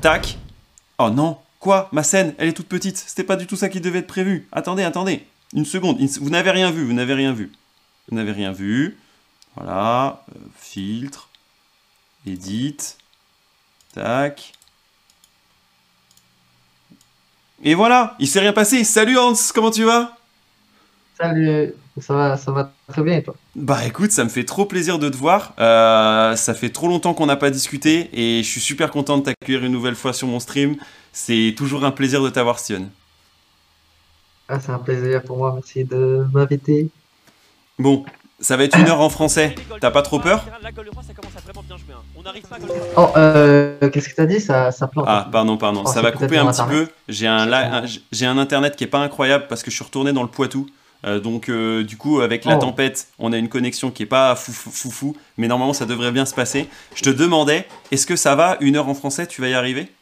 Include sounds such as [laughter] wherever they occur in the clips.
Tac. Oh non, quoi? Ma scène, elle est toute petite. C'était pas du tout ça qui devait être prévu. Attendez, attendez. Une seconde. Vous n'avez rien vu, vous n'avez rien vu. Vous n'avez rien vu. Voilà. Euh, filtre. Edit. Tac. Et voilà, il s'est rien passé. Salut Hans, comment tu vas? Salut, ça va, ça va très bien et toi? Bah écoute, ça me fait trop plaisir de te voir. Euh, ça fait trop longtemps qu'on n'a pas discuté et je suis super content de t'accueillir une nouvelle fois sur mon stream. C'est toujours un plaisir de t'avoir, Sion. Ah, c'est un plaisir pour moi, merci de m'inviter. Bon, ça va être une heure en français. T'as pas trop peur? Oh, euh, qu'est-ce que t'as dit? Ça, ça plante. Ah, pardon, pardon. Oh, ça va couper un petit peu. J'ai un, j'ai un internet qui est pas incroyable parce que je suis retourné dans le Poitou. Euh, donc, euh, du coup, avec la oh. tempête, on a une connexion qui est pas fou, fou, fou, mais normalement, ça devrait bien se passer. Je te demandais, est-ce que ça va Une heure en français, tu vas y arriver?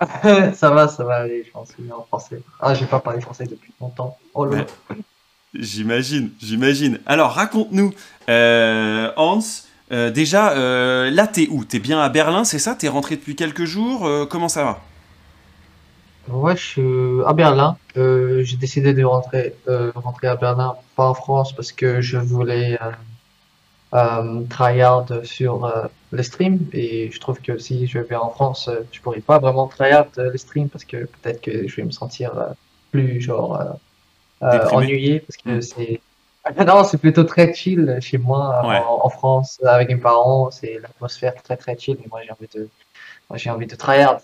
[laughs] Ça va, ça va aller, je pense, une heure en français. Ah, j'ai pas parlé français depuis longtemps. Oh là. J'imagine, j'imagine. Alors, raconte-nous, euh, Hans. Déjà, là, t'es où? T'es bien à Berlin, c'est ça? T'es rentré depuis quelques jours? Comment ça va? Ouais, je suis à Berlin. J'ai décidé de rentrer, rentrer à Berlin, pas en France, parce que je voulais tryhard sur le stream. Et je trouve que si je vais en France, je pourrais pas vraiment tryhard le stream, parce que peut-être que je vais me sentir plus genre euh, ennuyé parce que hmm. c'est [laughs] non, c'est plutôt très chill chez moi en, France avec mes parents. C'est l'atmosphère très très chill. Mais moi j'ai envie de, moi j'ai envie de tryhard.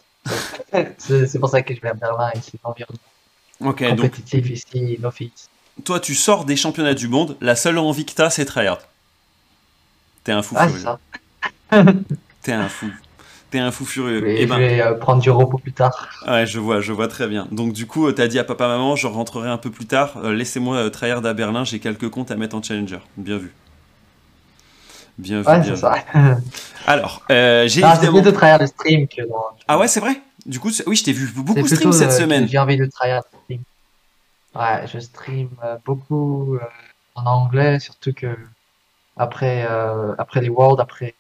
C'est pour ça que je vais à Berlin et c'est l'environnement okay, compétitif ici, no Toi, tu sors des championnats du monde. La seule envie que t'as, c'est tryhard. T'es un fou. Ah, ça. [laughs] T'es un fou. T'es un fou furieux. Et, eh ben... je vais euh, prendre du repos plus tard. Ouais, je vois, je vois très bien. Donc du coup, t'as dit à papa, maman, je rentrerai un peu plus tard. Euh, laissez-moi euh, tryhard à Berlin, j'ai quelques comptes à mettre en challenger. Bien vu. Bien vu. Ouais, c'est ça. [laughs] Alors, euh, j'ai évidemment... de tryhard le stream que Ah ouais, c'est vrai Du coup, oui, je t'ai vu beaucoup stream cette semaine. J'ai envie de tryhard stream. Ouais, je stream beaucoup en anglais, surtout que après, après les Worlds, après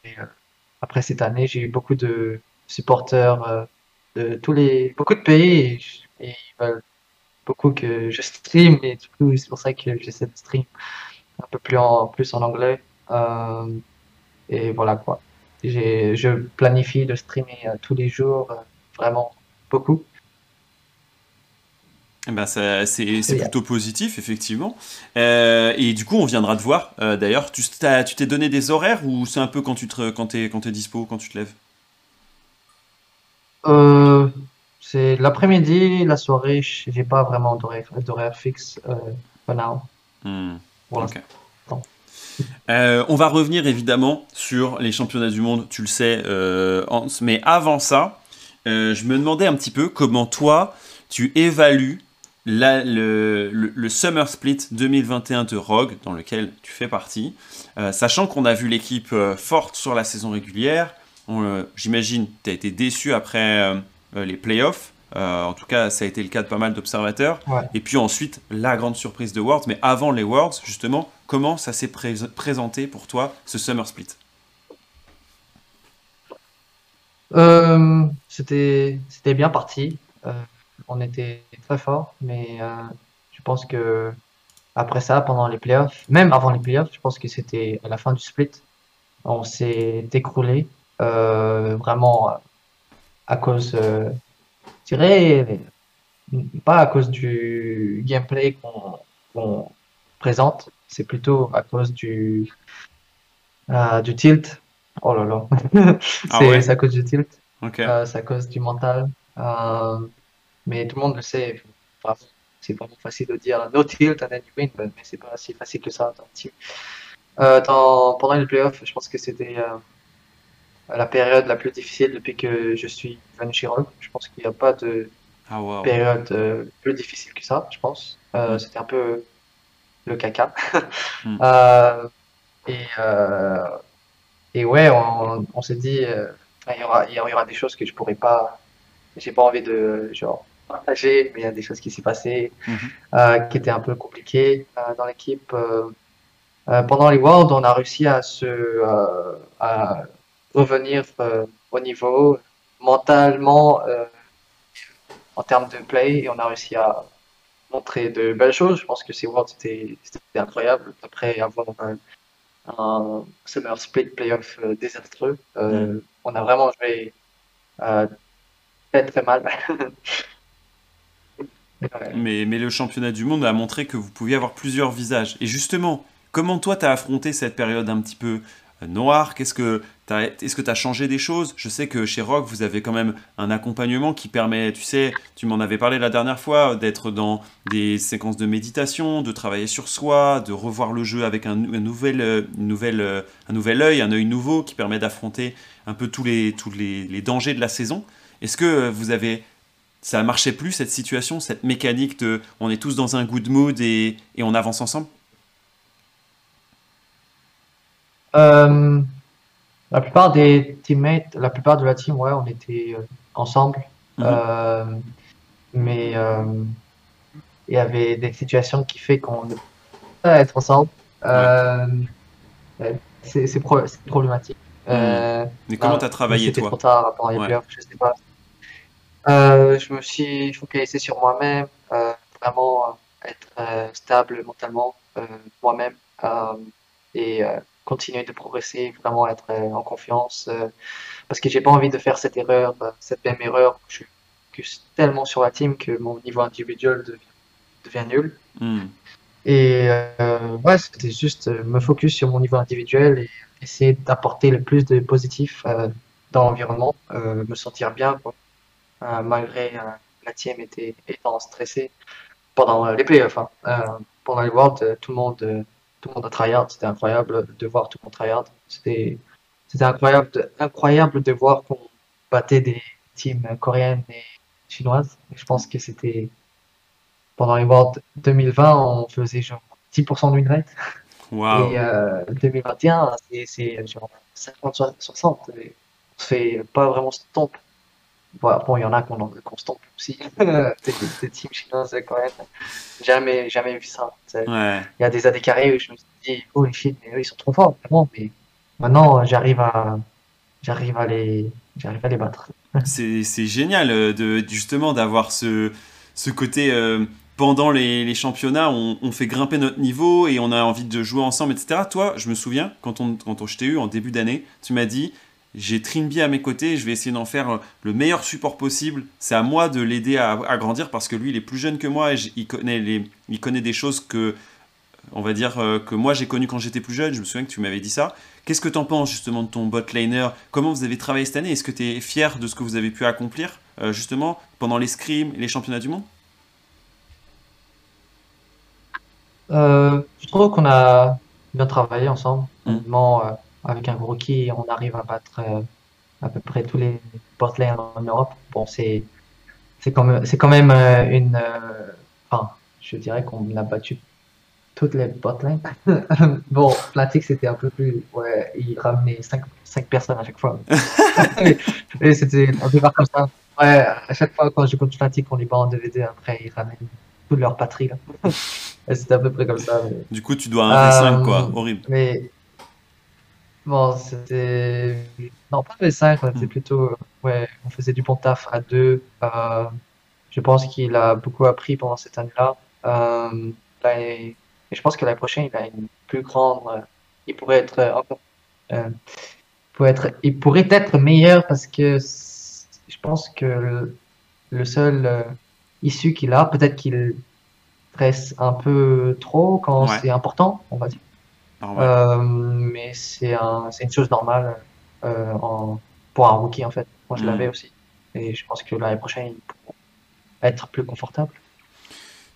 après cette année, j'ai eu beaucoup de supporters euh, de tous les, beaucoup de pays et, ils veulent beaucoup que je stream et du coup, c'est pour ça que j'essaie de stream un peu plus en, plus en anglais. Euh, et voilà quoi. Je planifie de streamer euh, tous les jours, vraiment beaucoup. Eh ben c'est plutôt positif, effectivement. Euh, et du coup, on viendra te voir. Euh, d'ailleurs, tu t'es donné des horaires ou c'est un peu quand tu te, quand es, quand es dispo, quand tu te lèves? Euh, C'est l'après-midi, la soirée, j'ai pas vraiment d'horaire fixe for now. Hmm, on va revenir évidemment sur les championnats du monde, tu le sais, Hans. Mais avant ça, je me demandais un petit peu comment toi, tu évalues le, Summer Split 2021 de Rogue, dans lequel tu fais partie, euh, sachant qu'on a vu l'équipe euh, forte sur la saison régulière, euh, j'imagine tu as été déçu après les playoffs, en tout cas ça a été le cas de pas mal d'observateurs, et puis ensuite la grande surprise de Worlds, mais avant les Worlds, justement, comment ça s'est présenté pour toi, ce Summer Split? C'était bien parti. On était très fort, mais euh, je pense que après ça, pendant les playoffs, même avant les playoffs, je pense que c'était à la fin du split, on s'est écroulé euh, vraiment à cause, euh, je dirais, pas à cause du gameplay qu'on présente, c'est plutôt à cause du, du tilt. Oh là là, [laughs] ah c'est à cause du tilt, c'est à cause du mental. Mais tout le monde le sait. c'est vraiment facile de dire no tilt and then you win, mais c'est pas si facile que ça euh, pendant les playoffs, je pense que c'était euh, la période la plus difficile depuis que je suis venu chez. Je pense qu'il n'y a pas de ah, période euh, plus difficile que ça, je pense. Mm. C'était un peu le caca. [laughs] Mm. et, et ouais, on, s'est dit, il y, aura, il y aura des choses que je pourrais pas, j'ai pas envie de, genre, partagé, mais il y a des choses qui s'est passées mhm. euh, qui étaient un peu compliquées euh, dans l'équipe. Euh, pendant les Worlds, on a réussi à se à revenir au niveau mentalement, en termes de play, et on a réussi à montrer de belles choses. Je pense que ces Worlds, c'était incroyable. Après avoir un, un Summer Split Playoff désastreux, mm. on a vraiment joué très très mal. [laughs] mais, mais le championnat du monde a montré que vous pouviez avoir plusieurs visages. Et justement, comment toi, tu as affronté cette période un petit peu euh, noire Qu'est-ce que est-ce que tu as changé des choses? Je sais que chez Rock, vous avez quand même un accompagnement qui permet, tu sais, tu m'en avais parlé la dernière fois, d'être dans des séquences de méditation, de travailler sur soi, de revoir le jeu avec un, nouvel, euh, euh, un nouvel œil, un œil nouveau qui permet d'affronter un peu tous les, tous les, dangers de la saison. Est-ce que vous avez ça marchait plus cette situation, cette mécanique de on est tous dans un good mood et on avance ensemble? Euh, La plupart des teammates, la plupart de la team, ouais, on était euh, ensemble. Mhm. Euh, mais il y avait des situations qui fait qu'on ne peut pas être ensemble. C'est problématique. Mhm. mais comment tu as travaillé toi trop tard à je sais pas. Euh, je me suis focalisé sur moi-même, euh, vraiment être stable mentalement moi-même et continuer de progresser, vraiment être en confiance parce que j'ai pas envie de faire cette erreur, cette même erreur. Je suis tellement sur la team que mon niveau individuel devient, nul. Hmm. Et ouais, c'était juste me focus sur mon niveau individuel et essayer d'apporter le plus de positif dans l'environnement, me sentir bien. Quoi. Euh, malgré euh, la team était, étant stressée pendant les playoffs. Hein. Euh, pendant les Worlds, tout le monde, tout le monde a tryhard. C'était incroyable de voir tout le monde tryhard. C'était, incroyable, de, incroyable de voir qu'on battait des teams coréennes et chinoises. je pense que c'était pendant les Worlds 2020, on faisait genre 10% de win rate. Wow. Et euh, 2021, c'est genre 50-60. On se fait pas vraiment stomp bon, il y en a qu'on qu stompe aussi. [laughs] des, teams chinoises, quand même. Jamais, jamais vu ça. Il y a des années carrées où je me suis dit, oh les Chines, mais eux, ils sont trop forts, vraiment. Mais maintenant, j'arrive à, j'arrive à les, j'arrive à les battre. [laughs] C'est génial euh, de, justement d'avoir ce, ce côté. Euh, pendant les, les championnats, on, on, fait grimper notre niveau et on a envie de jouer ensemble, etc. Toi, je me souviens, quand, on, quand on, je t'ai eu en début d'année, tu m'as dit j'ai Trinby à mes côtés, je vais essayer d'en faire euh, le meilleur support possible. C'est à moi de l'aider à, grandir parce que lui, il est plus jeune que moi et il connaît, les, il connaît des choses que, on va dire, euh, que moi j'ai connues quand j'étais plus jeune. Je me souviens que tu m'avais dit ça. Qu'est-ce que tu en penses justement de ton bot laner Comment vous avez travaillé cette année? Est-ce que tu es fier de ce que vous avez pu accomplir euh, justement pendant les scrims et les championnats du monde? Je trouve qu'on a bien travaillé ensemble. Mmh avec un rookie, on arrive à battre euh, à peu près tous les portlanes en Europe. Bon, c'est c'est quand même, c'est quand même euh, une. Euh, enfin, je dirais qu'on a battu toutes les botlane. [laughs] bon, Fnatic, c'était un peu plus. Ouais, il ramenait 5, 5 personnes à chaque fois. [laughs] Et c'était un peu comme ça. Ouais, à chaque fois quand je compte Fnatic, on les bat en DVD, après ils ramènent toute leur patrie. [laughs] c'était à peu près comme ça. Du coup, tu dois un V5, quoi. Horrible. Mais Bon, c'était. Non, pas V5, on était plutôt. Ouais, on faisait du bon taf à deux. Euh, je pense qu'il a beaucoup appris pendant cette année-là. Euh, et je pense que l'année prochaine, il a une plus grande. Euh, il pourrait être encore. Euh, pourrait être, il pourrait être meilleur parce que je pense que le, seul issue qu'il a, peut-être qu'il stresse un peu trop quand c'est important, on va dire. Euh, mais c'est un, une chose normale euh, en, pour un rookie en fait. Moi je mm. l'avais aussi. Et je pense que l'année prochaine, il pourra être plus confortable.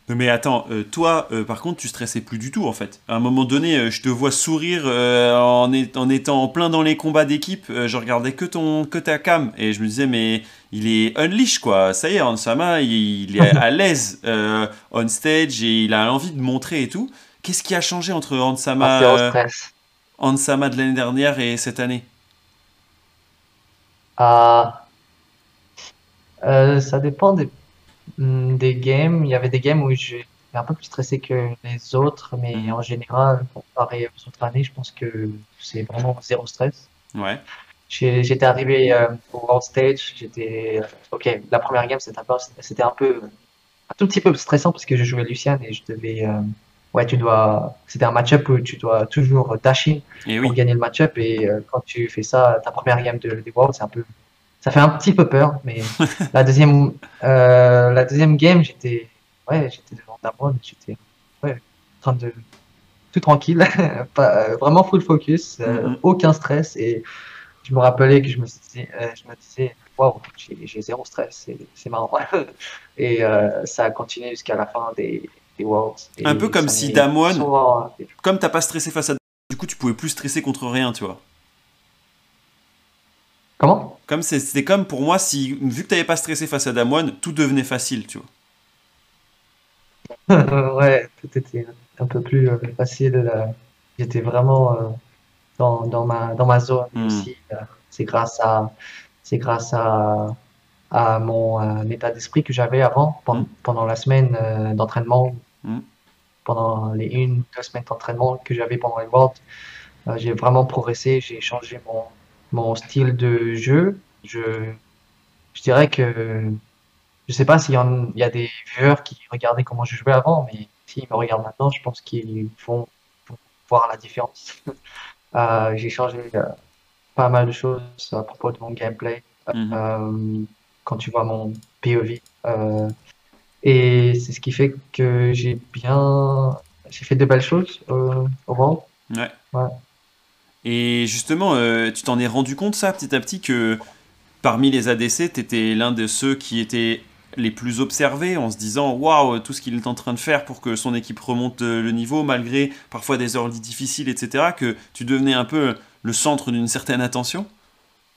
Mais attends, euh, toi, par contre, tu stressais plus du tout en fait. À un moment donné, je te vois sourire en, en, étant en plein dans les combats d'équipe. je regardais que ton, que ta cam et je me disais mais il est unleash quoi. Ça y est, Ansama, il, il est [laughs] à l'aise on stage et il a envie de montrer et tout. Qu'est-ce qui a changé entre Ansama, euh, Ansama de l'année dernière et cette année? Ah, euh, Ça dépend des, hmm, des games. Il y avait des games où j'étais un peu plus stressé que les autres, mais mhm. en général, comparé aux autres années, je pense que c'est vraiment zéro stress. Ouais. j'étais arrivé euh, au World Stage, j'étais, ok, la première game c'était un peu, un tout petit peu stressant parce que je jouais Lucian et je devais, ouais, tu dois, c'était un match-up où tu dois toujours dasher Et pour gagner le match-up et euh, quand tu fais ça, ta première game de, des Worlds, c'est un peu, ça fait un petit peu peur, mais [laughs] la deuxième, euh, la deuxième game, j'étais, ouais, j'étais devant Damwon, j'étais, ouais, en train de, tout tranquille, [laughs] pas, euh, vraiment full focus, euh, Mhm. aucun stress et je me rappelais que je me disais, je me disais, waouh, j'ai zéro stress, c'est c'est marrant. [laughs] Et euh, ça a continué jusqu'à la fin des, des Worlds. Et Un peu comme si Damwon- souvent- Comme t'as pas stressé face à du coup tu pouvais plus stresser contre rien, tu vois. Comment? Comme c'est- c'était comme pour moi si vu que t'avais pas stressé face à Damwon, tout devenait facile, tu vois. [laughs] Ouais, tout était un peu plus euh, facile. là. J'étais vraiment euh, dans, dans ma, dans ma zone Hmm. aussi. euh, C'est grâce à, c'est grâce à, à mon euh, état d'esprit que j'avais avant, pen- Hmm. pendant la semaine euh, d'entraînement, Hmm. pendant les une, deux semaines d'entraînement que j'avais pendant les Worlds. Euh, j'ai vraiment progressé, j'ai changé mon, mon style de jeu. Je, je dirais que je sais pas s'il y, a des viewers qui regardaient comment je jouais avant, mais s'ils me regardent maintenant, je pense qu'ils vont, vont voir la différence. [laughs] Euh, j'ai changé euh, pas mal de choses à propos de mon gameplay. Mhm. Quand tu vois mon POV. Et c'est ce qui fait que j'ai bien, j'ai fait de belles choses euh, au World. Ouais. Ouais. Et justement, euh, tu t'en es rendu compte ça petit à petit que parmi les ADC, t'étais l'un de ceux qui étaient les plus observés en se disant waouh tout ce qu'il est en train de faire pour que son équipe remonte euh, le niveau malgré parfois des early difficiles etc que tu devenais un peu le centre d'une certaine attention?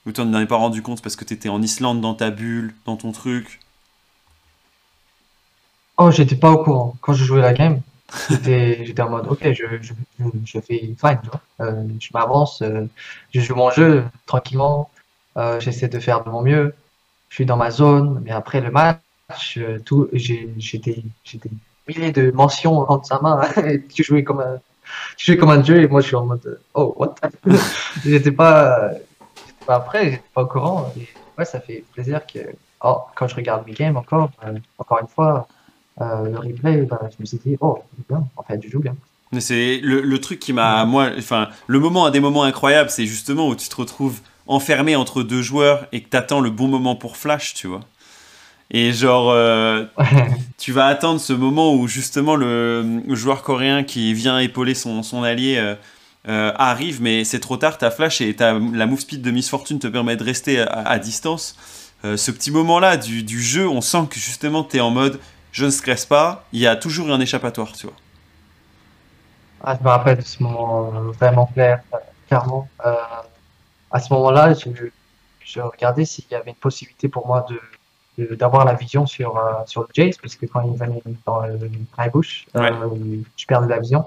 Ou tu n'en avais pas rendu compte parce que t'étais en Islande dans ta bulle dans ton truc? Oh, j'étais pas au courant. Quand je jouais la game, [laughs] j'étais, en mode, ok, je, je, je, fais fine, tu vois. Euh, je m'avance, euh, je joue mon jeu tranquillement, euh, j'essaie de faire de mon mieux, je suis dans ma zone, mais après le match, euh, tout, j'ai, j'étais, j'étais milliers de mentions entre sa main, [laughs] tu jouais comme un, tu jouais comme un jeu, et moi je suis en mode, oh, what? [laughs] J'étais pas, pas prêt, j'étais pas au courant, et ouais, ça fait plaisir que, oh, quand je regarde mes games encore, euh, encore une fois, euh, le replay, bah, je me suis dit, oh, bien, en fait, je joue bien. Mais c'est le, le truc qui m'a, moi, enfin, le moment, un des moments incroyables, c'est justement où tu te retrouves enfermé entre deux joueurs et que t'attends le bon moment pour flash, tu vois. Et genre, euh, [laughs] tu vas attendre ce moment où justement le, le joueur coréen qui vient épauler son, son allié euh, euh, arrive, mais c'est trop tard, t'as flash et t'as, la move speed de Miss Fortune te permet de rester à, à distance. Ce petit moment-là du, du jeu, on sent que justement t'es en mode je ne stresse pas, il y a toujours un échappatoire, tu vois. Ah, je me rappelle de ce moment euh, vraiment clair, euh, clairement. Euh, à ce moment-là, je, je regardais s'il y avait une possibilité pour moi de, d'avoir la vision sur, euh, sur le Jace, parce que quand il venait dans le high bush, euh, je perdais la vision.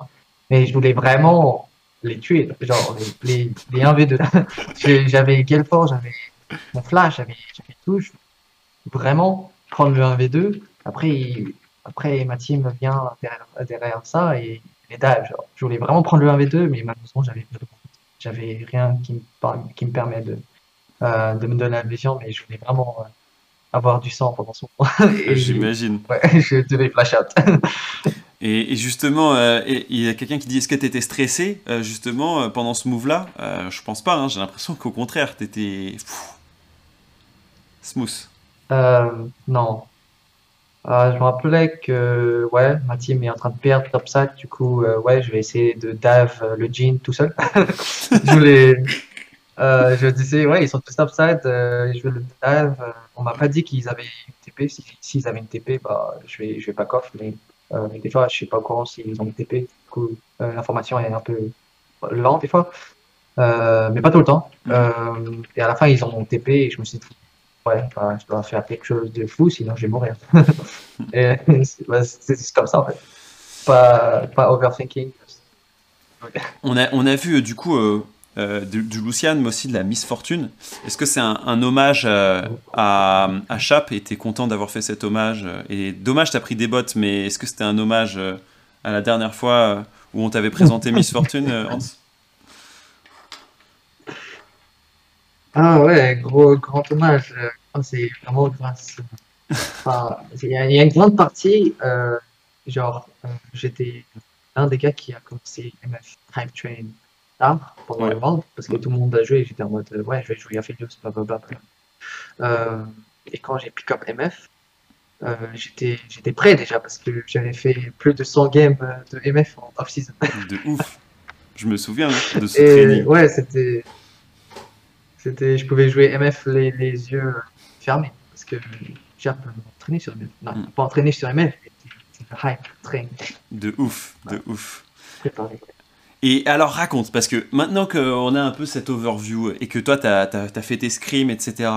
Mais je voulais vraiment les tuer, genre les, les, les 1v2. [laughs] J'ai- J'avais Gelfort, j'avais mon flash, j'avais j'avais tout. Je voulais vraiment prendre le 1v2. Après, il- après ma team vient derrière, derrière ça et les dives. Genre. Je voulais vraiment prendre le 1v2, mais malheureusement, j'avais j'avais rien qui me, qui me permet de, euh, de me donner la vision, mais je voulais vraiment euh, avoir du sang pendant son [laughs] Et J'imagine. ouais, [laughs] je devais flash out. [laughs] Et, justement, euh, il y a quelqu'un qui dit est-ce que tu étais stressé euh, justement euh, pendant ce move-là? Je pense pas, hein, j'ai l'impression qu'au contraire, tu étais smooth. Euh, non. Euh, je me rappelais que ouais, ma team est en train de perdre topside, du coup, euh, ouais, je vais essayer de dive euh, le jean tout seul. [laughs] je voulais, euh, je disais, ouais, ils sont tous topside, euh, je vais le dive. on m'a pas dit qu'ils avaient une TP. Si- S'ils avaient une TP, bah, je vais, je vais pas off, mais des fois, je suis pas au courant s'ils ont une TP. Du coup, l'information est un peu lente des fois, mais pas tout le temps. Euh, et à la fin, ils ont TP et je me suis dit, ouais, je dois faire quelque chose de fou, sinon je vais mourir. [laughs] c'est bah, comme ça en fait. Pas, pas overthinking. On a, on a vu euh, du coup euh, euh, du, du Lucian, mais aussi de la Miss Fortune. Est-ce que c'est un, hommage à, à Chap et t'es content d'avoir fait cet hommage Et dommage, t'as pris des bottes, mais est-ce que c'était un hommage à la dernière fois où on t'avait présenté Miss Fortune, Ah ouais, gros, grand hommage. Euh, c'est vraiment grâce. Enfin, il y, a il y a une grande partie, euh, genre, euh, j'étais l'un des gars qui a commencé MF Hype Train tard pendant Ouais. le World, parce que tout le monde a joué, j'étais en mode, euh, ouais, je vais jouer à Philios, blablabla. Euh, et quand j'ai pick up MF, euh, j'étais, j'étais prêt déjà, parce que j'avais fait plus de 100 games euh, de MF en off-season. De ouf. Je me souviens de ce Et training. ouais, c'était. C'était, je pouvais jouer MF les, les yeux fermés parce que j'ai un peu entraîné sur MF. Non, Mm. pas entraîné sur MF, c'était hype, train, De ouf, de ouf. préparé. Et alors raconte, parce que maintenant qu'on a un peu cette overview et que toi, tu as, fait tes scrims, etc.,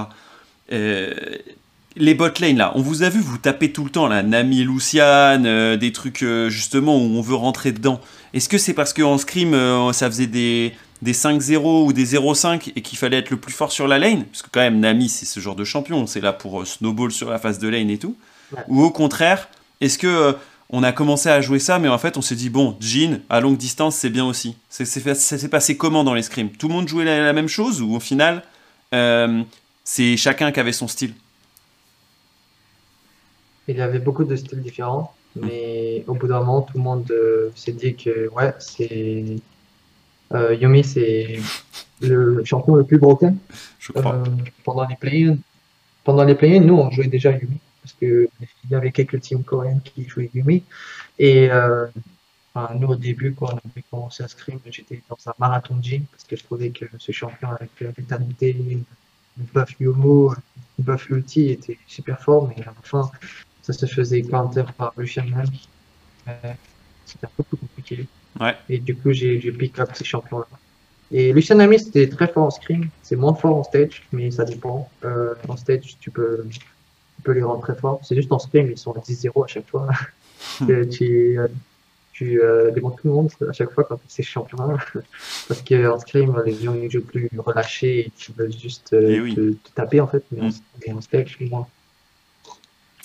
euh, les bot lane là, on vous a vu vous taper tout le temps là, Nami, Lucian, euh, des trucs euh, justement où on veut rentrer dedans. Est-ce que c'est parce qu'en scrim euh, ça faisait des, des 5-0 ou des 0-5 et qu'il fallait être le plus fort sur la lane Parce que quand même Nami c'est ce genre de champion, c'est là pour euh, snowball sur la phase de lane et tout. Ouais. Ou au contraire, est-ce que euh, on a commencé à jouer ça mais en fait on s'est dit bon, Jean à longue distance c'est bien aussi. C'est- c'est fait- Ça s'est passé comment dans les scrims Tout le monde jouait la, la même chose ou au final euh, c'est chacun qui avait son style? Il y avait beaucoup de styles différents, mais au bout d'un moment, tout le monde euh, s'est dit que ouais, c'est. Euh, Yumi, c'est le champion le plus broken. Je crois. Euh, pendant les play-ins, pendant les play-ins, nous, on jouait déjà Yumi parce que il y avait quelques teams coréennes qui jouaient Yumi. Et euh, enfin, nous, au début, quand on avait commencé à scrim, j'étais dans un marathon de gym parce que je trouvais que ce champion avec l'éternité, le buff Yomo, le buff ulti était super fort, mais à la fin, ça se faisait counter par Lang. Euh, C'était un peu plus compliqué. Ouais. Et du coup, j'ai j'ai pick up ces champions-là. Et Lucian Ami, c'était très fort en scrim. C'est moins fort en stage, mais ça dépend. Euh, en stage, tu peux, tu peux les rendre très forts. C'est juste en scrim, ils sont à 10-0 à chaque fois. [laughs] Que tu euh, tu euh, démontes tout le monde à chaque fois quand tu ces champions-là. [laughs] Parce qu'en scrim, les gens ils jouent plus relâchés et tu veux juste euh, Eh oui. te, te taper en fait. Mais, en, Mm. mais en stage, moins.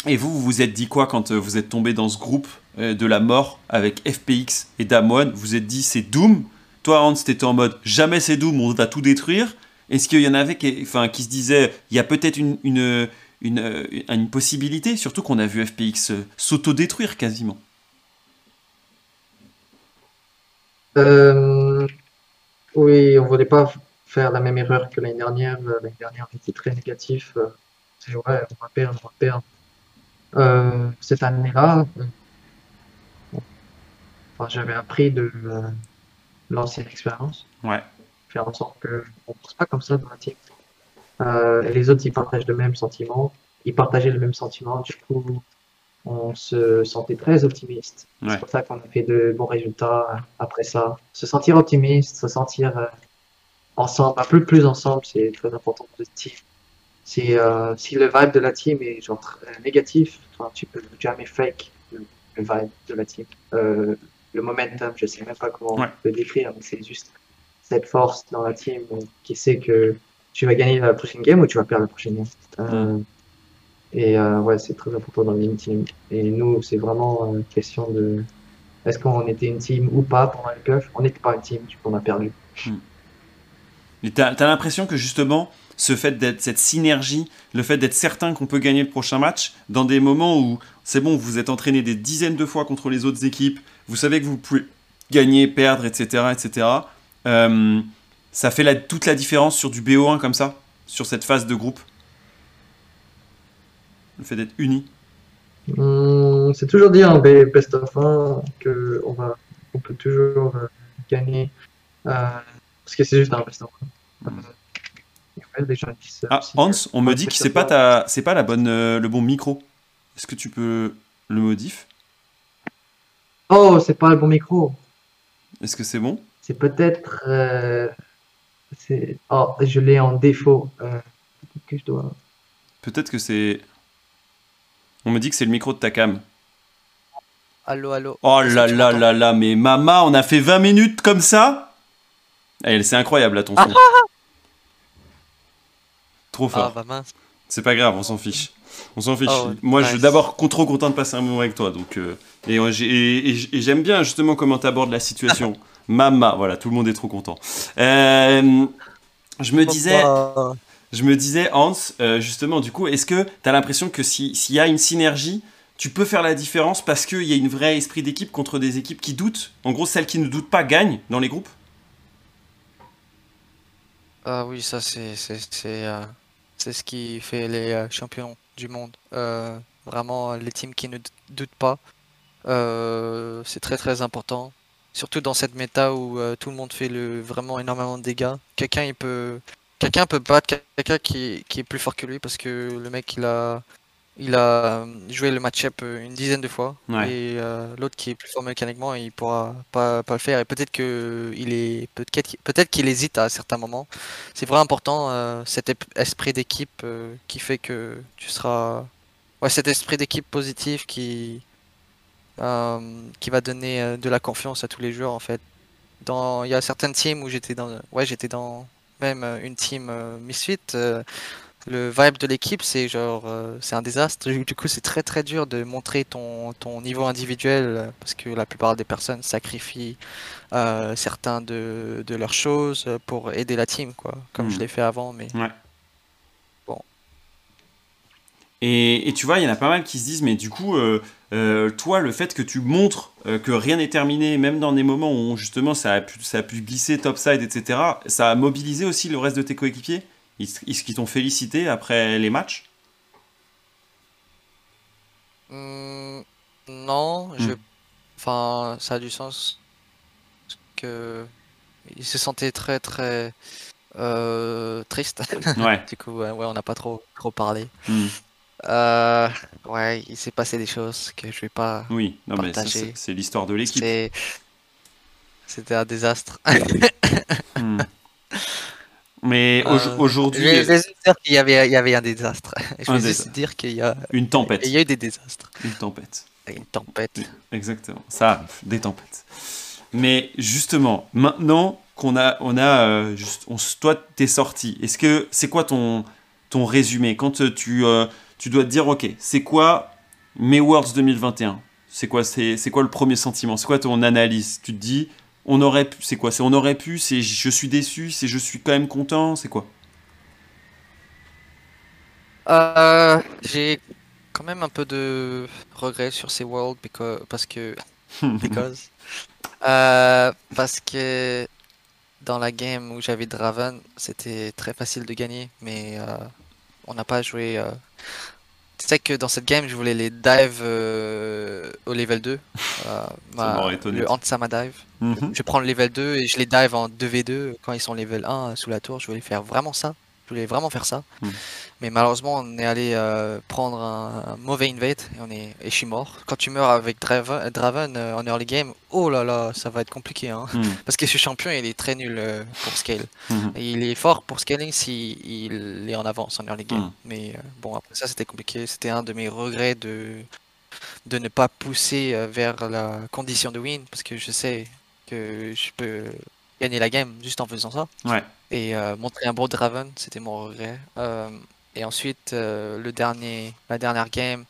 Et vous, vous vous êtes dit quoi quand euh, vous êtes tombé dans ce groupe euh, de la mort avec FPX et Damwon Vous vous êtes dit c'est Doom? Toi, Hans, t'étais en mode jamais c'est Doom, on va tout détruire. Est-ce qu'il y en avait qui, se disaient il y a peut-être une, euh, possibilité Surtout qu'on a vu FPX s'auto-détruire quasiment? Oui, on voulait pas faire la même erreur que l'année dernière. L'année dernière, on était très négatif. C'est ouais, on va perdre, on va perdre. Euh, cette année-là, euh, enfin, j'avais appris de euh, l'ancienne expérience, Ouais. faire en sorte que on pense pas comme ça dans la team. Euh, et les autres, ils partagent le même sentiment. Ils partageaient le même sentiment. Du coup, on se sentait très optimiste. Ouais. C'est pour ça qu'on a fait de bons résultats après ça. Se sentir optimiste, se sentir euh, ensemble, un peu plus ensemble, c'est très important pour le team. Si, euh, si le vibe de la team est genre négatif, tu peux jamais fake le, le vibe de la team. Euh, le momentum, je sais même pas comment Ouais. le décrire, mais c'est juste cette force dans la team euh, qui sait que tu vas gagner la prochaine game ou tu vas perdre la prochaine game. Euh, et euh, ouais, c'est très important dans une team. Et nous, c'est vraiment une question de est-ce qu'on était une team ou pas pendant les playoffs On n'était pas une team, du coup, on a perdu. Et t'as as, l'impression que justement, ce fait d'être cette synergie, le fait d'être certain qu'on peut gagner le prochain match, dans des moments où c'est bon, vous êtes entraîné des dizaines de fois contre les autres équipes, vous savez que vous pouvez gagner, perdre, etc., etc. euh, ça fait la, toute la différence sur du BO1 comme ça, sur cette phase de groupe. Le fait d'être unis. Hum, c'est toujours dit en B- best of 1 que on va, on peut toujours euh, gagner euh, parce que c'est juste un best of 1. Euh, les gens Ah, Hans, on me dit que c'est pas, 1. ta, c'est pas la bonne, euh, le bon micro. Est-ce que tu peux le modif? Oh, c'est pas le bon micro. Est-ce que c'est bon? C'est peut-être. euh, c'est... Oh, je l'ai en défaut. Euh, peut-être que je dois. Peut-être que c'est. On me dit que c'est le micro de ta cam. Allô, allô. Oh là là là là, mais Mama, on a fait 20 minutes comme ça? Eh, C'est incroyable là ton son. Trop Ah fort. bah mince. C'est pas grave, on s'en fiche. On s'en fiche. Oh, Moi, je suis d'abord trop content de passer un moment avec toi. Donc, euh, et j'ai- et- et- et j'aime bien justement comment tu abordes la situation. [laughs] Mama, voilà, tout le monde est trop content. Euh, Je me disais, je me disais, Hans, euh, justement, du coup, est-ce que tu as l'impression que si- s'il y a une synergie, tu peux faire la différence parce qu'il y a une vraie esprit d'équipe contre des équipes qui doutent? En gros, celles qui ne doutent pas gagnent dans les groupes? Ah oui, ça c'est c'est ce qui fait les euh, champions du monde. Euh, vraiment, les teams qui ne doutent pas, euh, c'est très très important. Surtout dans cette méta où tout le monde fait le vraiment énormément de dégâts. Quelqu'un peut quelqu'un peut battre quelqu'un qui est plus fort que lui parce que le mec il a il a joué le match-up une dizaine de fois. Ouais. et euh, l'autre qui est plus fort mécaniquement il pourra pas, pas le faire. Et peut-être que il est peut-être peut-être qu'il hésite à certains moments. C'est vraiment important euh, cet esprit d'équipe euh, qui fait que tu seras ouais cet esprit d'équipe positif qui qui va donner de la confiance à tous les joueurs en fait. Dans il y a certaines teams où j'étais dans ouais j'étais dans même une team Misfit le vibe de l'équipe c'est genre euh, c'est un désastre du coup c'est très très dur de montrer ton ton niveau individuel euh, parce que la plupart des personnes sacrifient euh, certains de, de leurs choses pour aider la team quoi comme je Hmm. l'ai fait avant mais Et, et tu vois, il y en a pas mal qui se disent, mais du coup, euh, toi, le fait que tu montres que rien n'est terminé, même dans des moments où justement ça a pu, ça a pu glisser topside, etc., ça a mobilisé aussi le reste de tes coéquipiers? Ils, ils, qui t'ont félicité après les matchs? Hmm, non, je, Hmm. enfin, ça a du sens que il se sentait très très euh, triste. [laughs] Ouais. Du coup, ouais, on n'a pas trop trop parlé. Hmm. Euh, ouais, il s'est passé des choses que je vais pas. Oui, non, Partagé. c'est l'histoire de l'équipe. C'était un désastre. [laughs] Hmm. Mais Euh, aujourd'hui, je vais dire qu'il y avait il y avait un désastre. [laughs] Je vais juste dire qu'il y a une tempête. il y a eu des désastres, Une tempête. une tempête. Exactement, ça arrive, des tempêtes. Mais justement, maintenant qu'on a, on a, euh, juste, on, toi, t'es sorti. Est-ce que c'est quoi ton, ton résumé? Quand euh, tu, euh, tu dois te dire, ok, c'est quoi mes Worlds 2021 C'est quoi, c'est quoi le premier sentiment? C'est quoi ton analyse? Tu te dis, on aurait pu, c'est quoi C'est on aurait pu, c'est je suis déçu, c'est je suis quand même content, c'est quoi? Euh, j'ai quand même un peu de regret sur ces Worlds because- parce que [laughs] because euh, parce que dans la game où j'avais Draven, c'était très facile de gagner, mais euh, on n'a pas joué. Tu sais que dans cette game, je voulais les dive euh, au level 2. Euh, [laughs] ma- le ça. Hantsama dive. Mhm. Je prends le level 2 et je les dive en 2v2 quand ils sont level 1 euh, sous la tour. Je voulais faire vraiment ça. Je voulais vraiment faire ça. Hmm. Mais malheureusement, on est allé euh, prendre un, un mauvais invade et, on est, et je suis mort. Quand tu meurs avec Draven, Draven euh, en early game, oh là là, ça va être compliqué. Hein. Hmm, [laughs] Parce que ce champion, il est très nul euh, pour scale. Et il est fort pour scaling si il est en avance en early game. Hmm. Mais euh, bon, après ça, c'était compliqué. C'était un de mes regrets de, de ne pas pousser euh, vers la condition de win. Parce que je sais que je peux gagner la game juste en faisant ça. Ouais. Et euh, montrer un bon Draven, c'était mon regret. Euh, et ensuite, euh, le dernier, la dernière game,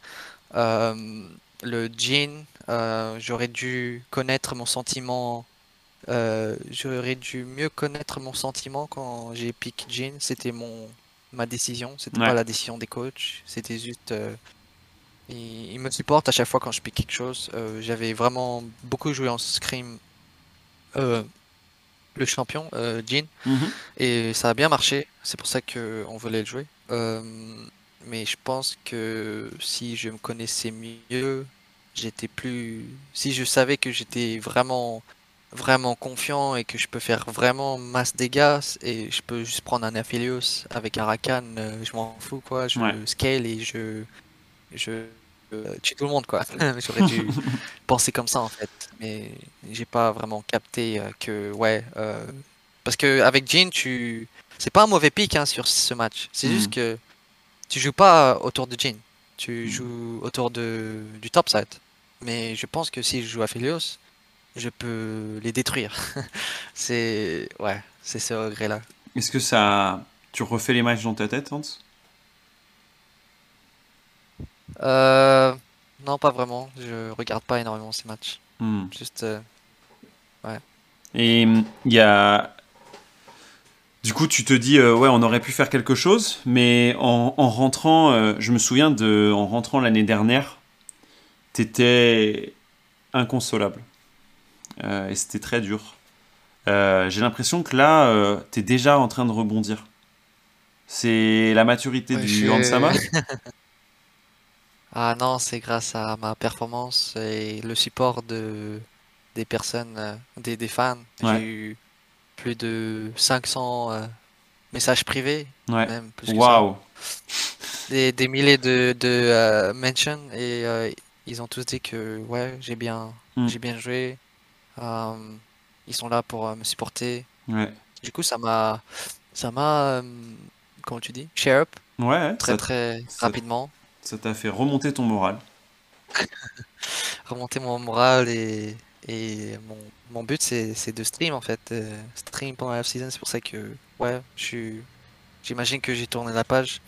euh, le euh, j'aurais dû connaître mon sentiment. j'aurais dû mieux connaître mon sentiment quand j'ai pick Jin. C'était mon ma décision. C'était Ouais. pas la décision des coachs. C'était juste. il, il me supporte à chaque fois quand je pick quelque chose. J'avais vraiment beaucoup joué en scrim. Le champion, euh, Jin. Mhm. Et ça a bien marché, c'est pour ça que on voulait le jouer. Euh, mais je pense que si je me connaissais mieux, j'étais plus. Si je savais que j'étais vraiment, vraiment confiant et que je peux faire vraiment masse dégâts et je peux juste prendre un Aphelios avec un Rakan, euh, je m'en fous quoi. Je Ouais. scale et je, je euh, tue tout le monde quoi. [laughs] J'aurais dû [laughs] penser comme ça en fait, mais j'ai pas vraiment capté euh, que ouais. euh, parce que avec Jin, tu, c'est pas un mauvais pick hein, sur ce match. C'est juste que tu joues pas autour de Jin, tu Mhm. joues autour de du top side. Mais je pense que si je joue à Philios, je peux les détruire. [laughs] c'est ouais, c'est ce regret là. Est-ce que ça. Tu refais les matchs dans ta tête, Hans? Euh, non, pas vraiment. Je regarde pas énormément ces matchs. Hmm. Juste euh, Et hum, il y a. Du coup, tu te dis, euh, ouais, on aurait pu faire quelque chose, mais en, en rentrant, euh, je me souviens de, en rentrant l'année dernière, t'étais inconsolable. Et c'était très dur. J'ai l'impression que là, t'es déjà en train de rebondir. C'est la maturité Ouais, du Hansama [laughs] Ah non, c'est grâce à ma performance et le support de des personnes, euh, des, des fans. Ouais. J'ai eu plus de 500 euh, messages privés, Ouais. même plus que ça. Waouh. Des, des milliers de, de euh, mentions et euh, ils ont tous dit que ouais, j'ai bien, Mm. j'ai bien joué. Ils sont là pour me supporter. Ouais. Du coup, ça m'a, ça m'a, comment tu dis, cheer up Ouais, très ça très rapidement. Ça t'a fait remonter ton moral. [laughs] remonter mon moral et, et mon, mon but c'est de stream en fait euh, stream pendant la season c'est pour ça que ouais je suis j'imagine que j'ai tourné la page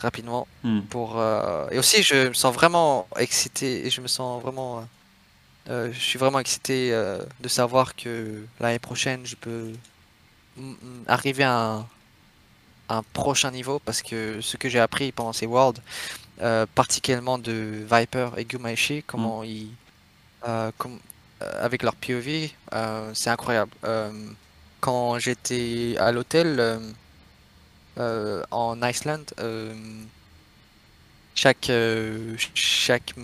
rapidement Hmm. pour euh, et aussi je me sens vraiment excité et je me sens vraiment euh, je suis vraiment excité de savoir que l'année prochaine je peux arriver à un, un prochain niveau parce que ce que j'ai appris pendant ces Worlds euh, particulièrement de Viper et Gumaishi comment ils euh, comme- euh, avec leur POV c'est incroyable. Quand j'étais à l'hôtel en Iceland euh, chaque chaque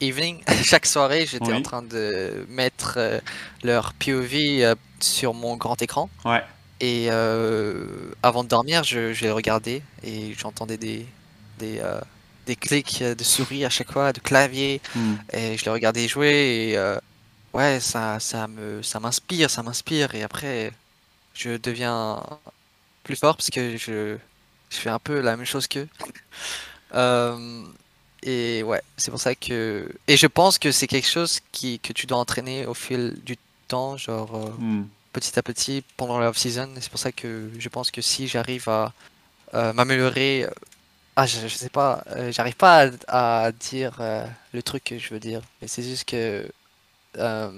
evening [laughs] chaque soirée j'étais en train de mettre euh, leur POV euh, sur mon grand écran. Ouais. et euh, avant de dormir je, je les regardais et j'entendais des des des clics de souris à chaque fois de clavier Hmm. et je les regardais jouer et euh, ouais ça ça me ça m'inspire ça m'inspire et après je deviens plus fort parce que je je fais un peu la même chose qu'eux [laughs] Euh, et ouais c'est pour ça que et je pense que c'est quelque chose qui que tu dois entraîner au fil du temps genre euh, Hmm. petit à petit pendant la off-season. Et c'est pour ça que je pense que si j'arrive à euh, m'améliorer, euh, ah, je, je sais pas, euh, j'arrive pas à, à dire euh, le truc que je veux dire. Mais c'est juste que. euh,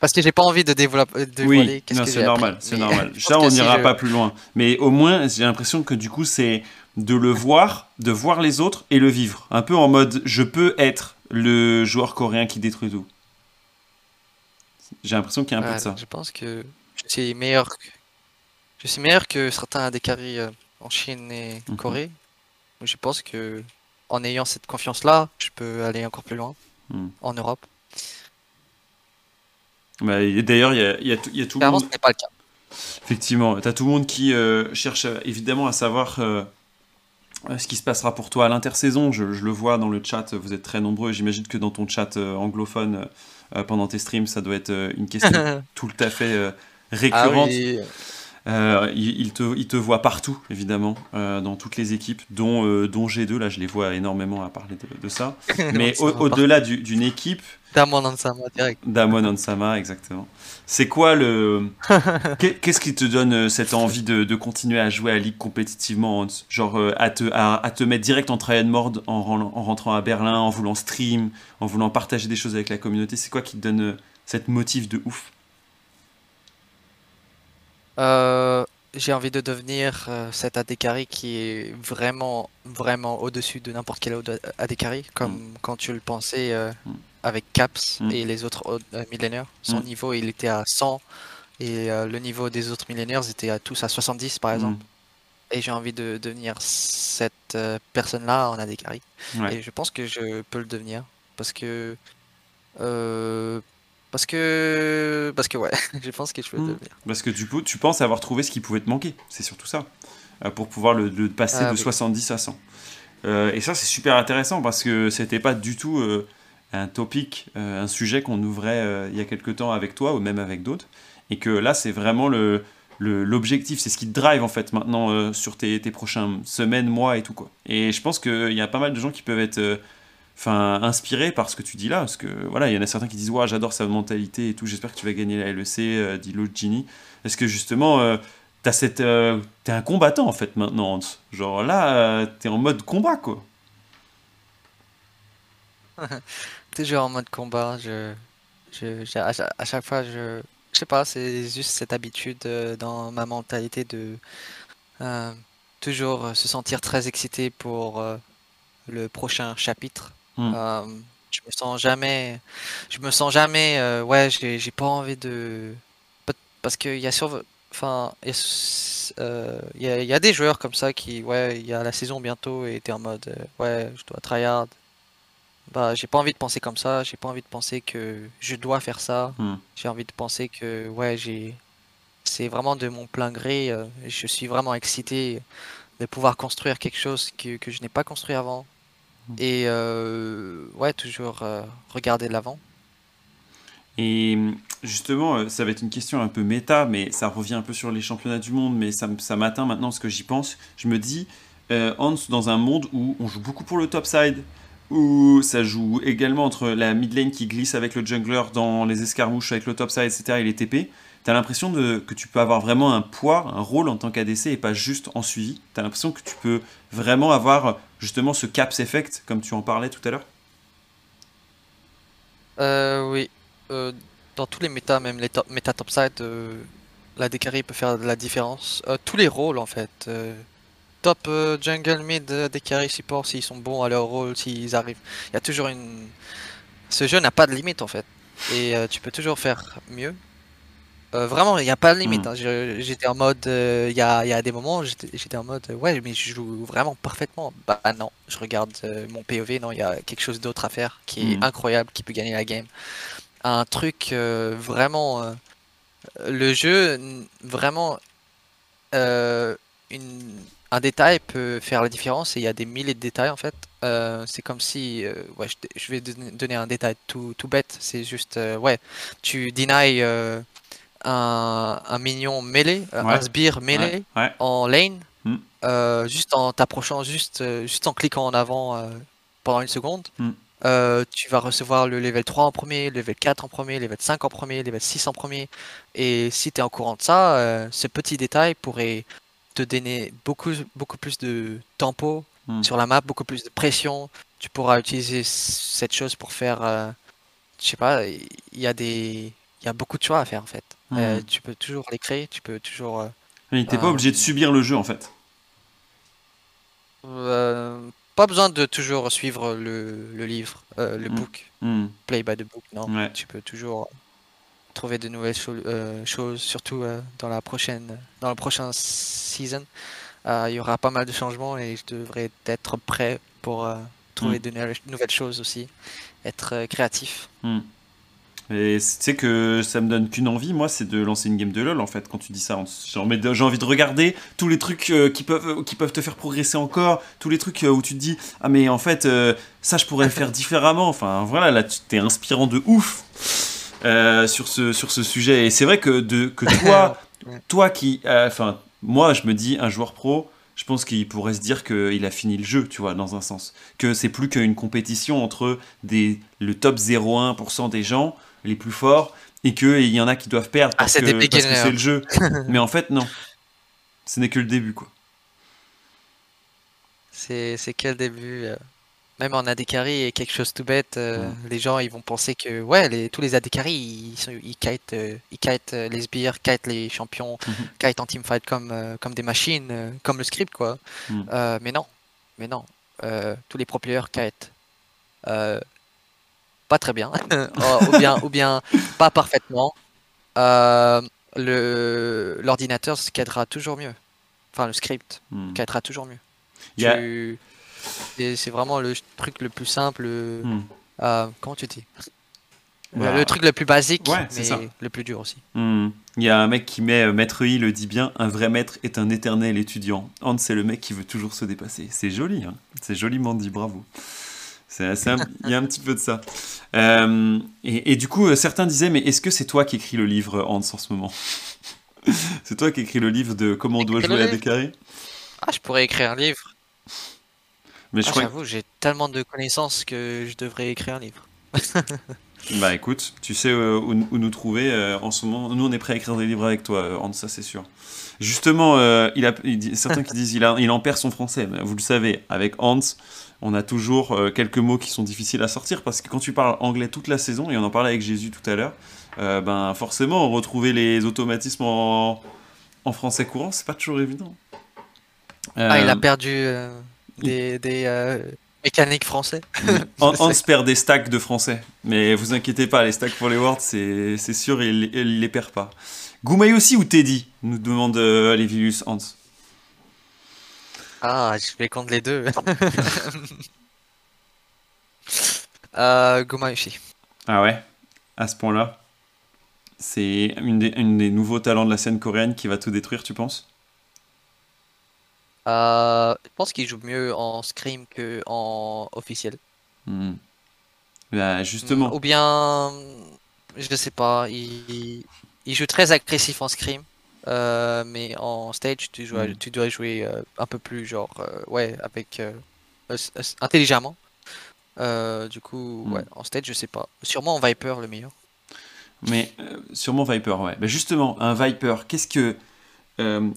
parce que j'ai pas envie de développer. De Oui, non, c'est normal, c'est normal. Ça, on n'ira pas plus loin. Mais au moins, j'ai l'impression que du coup, c'est de le voir, de voir les autres et le vivre. Un peu en mode, je peux être le joueur coréen qui détruit tout. J'ai l'impression qu'il y a un peu de ça. je pense que je suis meilleur. que- Je suis meilleur que certains des carrés en Chine et Mhm. Corée. Je pense que en ayant cette confiance-là, je peux aller encore plus loin Mhm. en Europe. Bah, D'ailleurs, il y a, y tout- il y a tout le monde. ce n'est pas le cas. Effectivement, tu as tout le monde qui euh, cherche euh, évidemment à savoir euh, ce qui se passera pour toi à l'intersaison. Je, je le vois dans le chat, vous êtes très nombreux. J'imagine que dans ton chat euh, anglophone, pendant tes streams, ça doit être une question [laughs] tout à fait Ah récurrente. oui, Euh, il, te, il te voit partout, évidemment, euh, dans toutes les équipes, dont, euh, dont G2. Là, je les vois énormément à parler de, de ça. [laughs] Mais au- au-delà du- d'une équipe, Damon Ansama direct. Damon Onsama, exactement. C'est quoi le. [laughs] Qu'est- Qu'est-ce qui te donne euh, cette envie de, de continuer à jouer à Ligue compétitivement Genre à, te, à, à te mettre direct en try and mode en, ren- en rentrant à Berlin, en voulant stream, en voulant partager des choses avec la communauté? C'est quoi qui te donne cette motive de ouf? Euh, j'ai envie de devenir euh, cet AD carry qui est vraiment, vraiment au-dessus de n'importe quel autre comme quand tu le pensais euh, Mm. avec Caps Mm. et les autres millénaires. Son Mm. niveau, il était à 100 et le niveau des autres millénaires était à tous à 70 par exemple. Mm. Et j'ai envie de devenir cette personne-là en AD carry. Ouais. Et je pense que je peux le devenir parce que parce que parce que ouais, [laughs] je pense que je peux le Mm. devenir. Parce que du coup, tu penses avoir trouvé ce qui pouvait te manquer. C'est surtout ça. Euh, pour pouvoir le, le passer Ah de oui. 70 à 100. Euh, et ça, c'est super intéressant parce que c'était pas du tout euh, un topic, euh, un sujet qu'on ouvrait euh, il y a quelques temps avec toi ou même avec d'autres. Et que là, c'est vraiment le l'objectif, c'est ce qui te drive en fait maintenant euh, sur tes, tes prochaines semaines, mois et tout quoi. Et je pense qu'il y a pas mal de gens qui peuvent être euh, enfin inspirés par ce que tu dis là parce que voilà il y en a certains qui disent ouais j'adore sa mentalité et tout j'espère que tu vas gagner la LEC euh, dit l'autre Ginny est-ce que justement euh, t'as cette euh, t'es un combattant en fait maintenant genre là t'es en mode combat quoi. [laughs] Toujours en mode combat, je, je, à, cha- à chaque fois je, Je sais pas, c'est juste cette habitude dans ma mentalité de toujours se sentir très excité pour le prochain chapitre. Hmm. Euh, je me sens jamais, je me sens jamais, euh, ouais, j'ai j'ai pas envie de, parce qu'il y a sur, enfin, il y a, euh, y a- des joueurs comme ça qui, ouais, il y a la saison bientôt et t'es en mode, euh, ouais, je dois tryhard. Bah, j'ai pas envie de penser comme ça, j'ai pas envie de penser que je dois faire ça. Hmm. J'ai envie de penser que, ouais, j'ai, c'est vraiment de mon plein gré. je suis vraiment excité de pouvoir construire quelque chose que, que je n'ai pas construit avant. Et euh, ouais, toujours euh, regarder de l'avant. Et justement, euh, ça va être une question un peu méta, mais ça revient un peu sur les championnats du monde, mais ça, ça m'atteint maintenant ce que j'y pense. Je me dis, euh, Hans, dans un monde où on joue beaucoup pour le topside, où ça joue également entre la mid lane qui glisse avec le jungler dans les escarmouches avec le topside, etc., et les TP, t'as l'impression que tu peux avoir vraiment un poids, un rôle en tant qu'ADC et pas juste en suivi. T'as l'impression que tu peux vraiment avoir justement ce caps effect, comme tu en parlais tout à l'heure? Euh, oui, euh, dans tous les méta, même les top, méta topside, euh, la DKRI peut faire de la différence. Euh, tous les rôles en fait. top jungle mid DKRI support s'ils sont bons à leur rôle, s'ils arrivent. Il y a toujours une. Ce jeu n'a pas de limite en fait. Et tu peux toujours faire mieux. Euh, vraiment, il n'y a pas de limite. Mm. hein. J'étais en mode. euh, Il y a, y a des moments, j'étais j'étais en mode. Ouais, mais je joue vraiment parfaitement. Bah non, je regarde euh, mon POV. Non, il y a quelque chose d'autre à faire qui est Mm. incroyable, qui peut gagner la game un truc vraiment le jeu vraiment une, un détail peut faire la différence et il y a des milliers de détails en fait Euh, c'est comme si euh, ouais je, je vais don- donner un détail tout, tout bête c'est juste euh, ouais tu deny euh, un, un minion mêlé euh, Ouais. un sbire mêlé Ouais, ouais. en lane Mm. euh, juste en t'approchant juste euh, juste en cliquant en avant euh, pendant une seconde Mm. euh, tu vas recevoir le level 3 en premier, le level 4 en premier, le level 5 en premier, le level 6 en premier. Et si tu es au courant de ça, ce petit détail pourrait te donner beaucoup, beaucoup plus de tempo Mm. sur la map, beaucoup plus de pression. Tu pourras utiliser cette chose pour faire, je sais pas, il y a des, il y a beaucoup de choix à faire en fait. Euh, Mm. tu peux toujours les créer, tu peux toujours euh, Mais t'es pas Euh, obligé de subir le jeu en fait. pas besoin de toujours suivre le, le livre, le Mm. book. Hmm. play by the book, non. Ouais. Tu peux toujours trouver de nouvelles cho- choses, surtout dans la prochaine, dans le prochain season. Il y aura pas mal de changements et je devrais être prêt pour trouver de nouvelles- choses aussi, être créatif. Et tu sais que ça me donne qu'une envie, moi, c'est de lancer une game de LoL en fait. Quand tu dis ça, j'ai envie de regarder tous les trucs euh, qui peuvent euh, qui peuvent te faire progresser encore, tous les trucs euh, où tu te dis ah mais en fait ça je pourrais le faire différemment. Enfin voilà, là tu t'es inspirant de ouf euh, sur ce sur ce sujet. Et c'est vrai que de que [laughs] toi toi qui euh, enfin moi je me dis un joueur pro. Je pense qu'il pourrait se dire qu'il a fini le jeu, tu vois, dans un sens. Que c'est plus qu'une compétition entre des, le top 0,1% des gens, les plus forts, et qu'il y en a qui doivent perdre Ah, parce, c'est que, c'est le jeu. [laughs] Mais en fait, non. Ce n'est que le début, quoi. C'est quel début euh, Même en AD et quelque chose tout bête, euh, Ouais. les gens ils vont penser que ouais, les, tous les AD ils, sont- ils kitent, euh, ils kitent les sbires, kitent les champions, Mhm. kitent en teamfight comme, comme des machines, comme le script quoi. Mhm. Mais non, mais non, tous les pro players kitent pas très bien, [laughs] ou ou bien, ou bien pas parfaitement. Euh, l'ordinateur se cadrera toujours mieux. Enfin le script Hmm. cadrera toujours mieux. Tu- c'est vraiment le truc le plus simple. le- Hmm. euh, comment tu dis? Bah, le truc le plus basique, ouais, mais ça. le plus dur aussi. Hmm. Il y a un mec qui met euh, Maître I le dit bien un vrai maître est un éternel étudiant. Hans, c'est le mec qui veut toujours se dépasser. C'est joli, hein c'est joliment dit, bravo. C'est, un- il y a un petit peu de ça. Euh, et, et du coup, euh, certains disaient Mais est-ce que c'est toi qui écris le livre, Hans, en ce moment? [laughs] C'est toi qui écris le livre de comment on doit jouer à des carrés? Ah, je pourrais écrire un livre. Mais je Ah, j'avoue, j'ai tellement de connaissances que je devrais écrire un livre. [laughs] Bah écoute, tu sais euh, où, où nous trouver euh, en ce moment. Nous, on est prêt à écrire des livres avec toi, Hans, ça c'est sûr. Justement, euh, il a, il dit- certains qui disent il, a, il en perd son français. Vous le savez, avec Hans, on a toujours euh, quelques mots qui sont difficiles à sortir parce que quand tu parles anglais toute la saison, et on en parlait avec Jésus tout à l'heure, euh, ben forcément retrouver les automatismes en, en français courant, c'est pas toujours évident. Ah, il a Euh, perdu euh, des, des mécaniques français. [laughs] Hans perd des stacks de français, mais vous inquiétez pas, les stacks pour les Worlds, c'est sûr, il, il les perd pas. Goumaï aussi ou Teddy? Nous demande Lévilus Hans. Ah, je vais contre les deux. [laughs] euh, Goma aussi. Ah ouais, à ce point-là, c'est une des, une des nouveaux talents de la scène coréenne qui va tout détruire, tu penses? Euh, je pense qu'il joue mieux en scrim que en officiel. Hmm. Bah, justement. Ou bien, je sais pas, il, il joue très agressif en scrim, euh, mais en stage, tu, joues, Mm. tu dois jouer euh, un peu plus, genre, euh, ouais, avec intelligemment. Du coup, Mm. ouais, en stage, je sais pas. Sûrement en Viper, le meilleur. Mais sûrement Viper, ouais. Bah justement, un Viper, qu'est-ce que.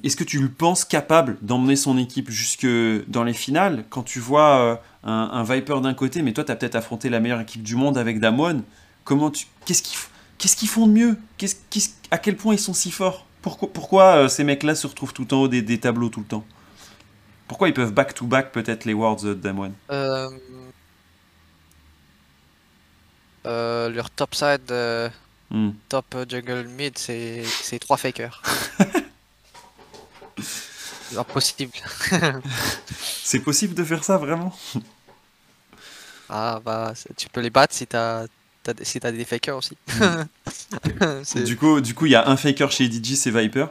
Est-ce que tu le penses capable d'emmener son équipe jusque dans les finales? Quand tu vois un, un Viper d'un côté, mais toi, tu as peut-être affronté la meilleure équipe du monde avec Damwon, comment tu. Qu'est-ce qu'ils qu'est-ce qu'ils font de mieux? Qu'est-ce, qu'est-ce- À quel point ils sont si forts? Pourquoi, pourquoi euh, ces mecs-là se retrouvent tout en haut des, des tableaux tout le temps? Pourquoi ils peuvent back-to-back peut-être les Worlds de Damwon? Euh, euh, leur top side, euh, Hmm. top jungle mid, c'est c'est trois fakers. [laughs] Impossible. [laughs] C'est possible de faire ça vraiment? Ah bah c'est- tu peux les battre si t'as t'as des- si t'as des fakers aussi. [laughs] C'est- Du coup, du coup, il y a un faker chez DJ, c'est Viper.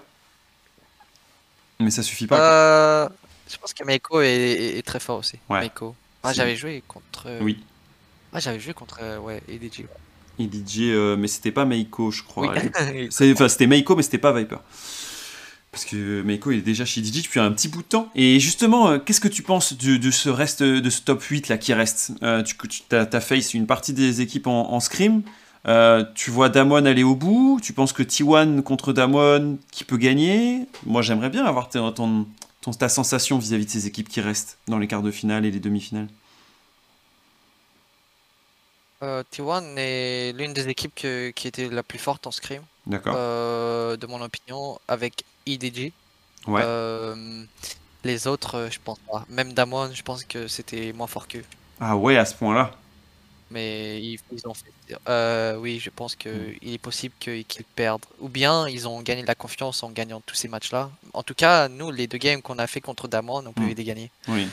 Mais ça suffit pas. Euh, je pense que Meiko est, est- est très fort aussi. Ouais. Meiko. C'est- j'avais joué contre. euh, Oui. Ah j'avais joué contre euh, ouais EDG. Et DJ, euh, mais c'était pas Meiko, je crois. Oui. C'était Meiko, mais c'était pas Viper. Parce que Meiko est déjà chez DJ depuis un petit bout de temps. Et justement, euh, qu'est-ce que tu penses de, ce reste, de ce top 8 là qui reste? Euh, Tu as, face une partie des équipes en, en scrim. Euh, tu vois Damwon aller au bout. Tu penses que T1 contre Damwon qui peut gagner? Moi, j'aimerais bien avoir ton, ta sensation vis-à-vis de ces équipes qui restent dans les quarts de finale et les demi-finales. Euh, T1 est l'une des équipes qui était la plus forte en scrim, D'accord. euh, de mon opinion, avec EDG. ouais. Euh, les autres, je pense pas. Même Damwon, je pense que c'était moins fort qu'eux. Ah ouais, à ce point-là. Mais ils, ils ont fait. Euh, oui, je pense que Mm. il est possible qu'ils perdent. Ou bien ils ont gagné de la confiance en gagnant tous ces matchs-là. En tout cas, nous, les deux games qu'on a fait contre Damwon, on peut Mm. les gagner. Oui.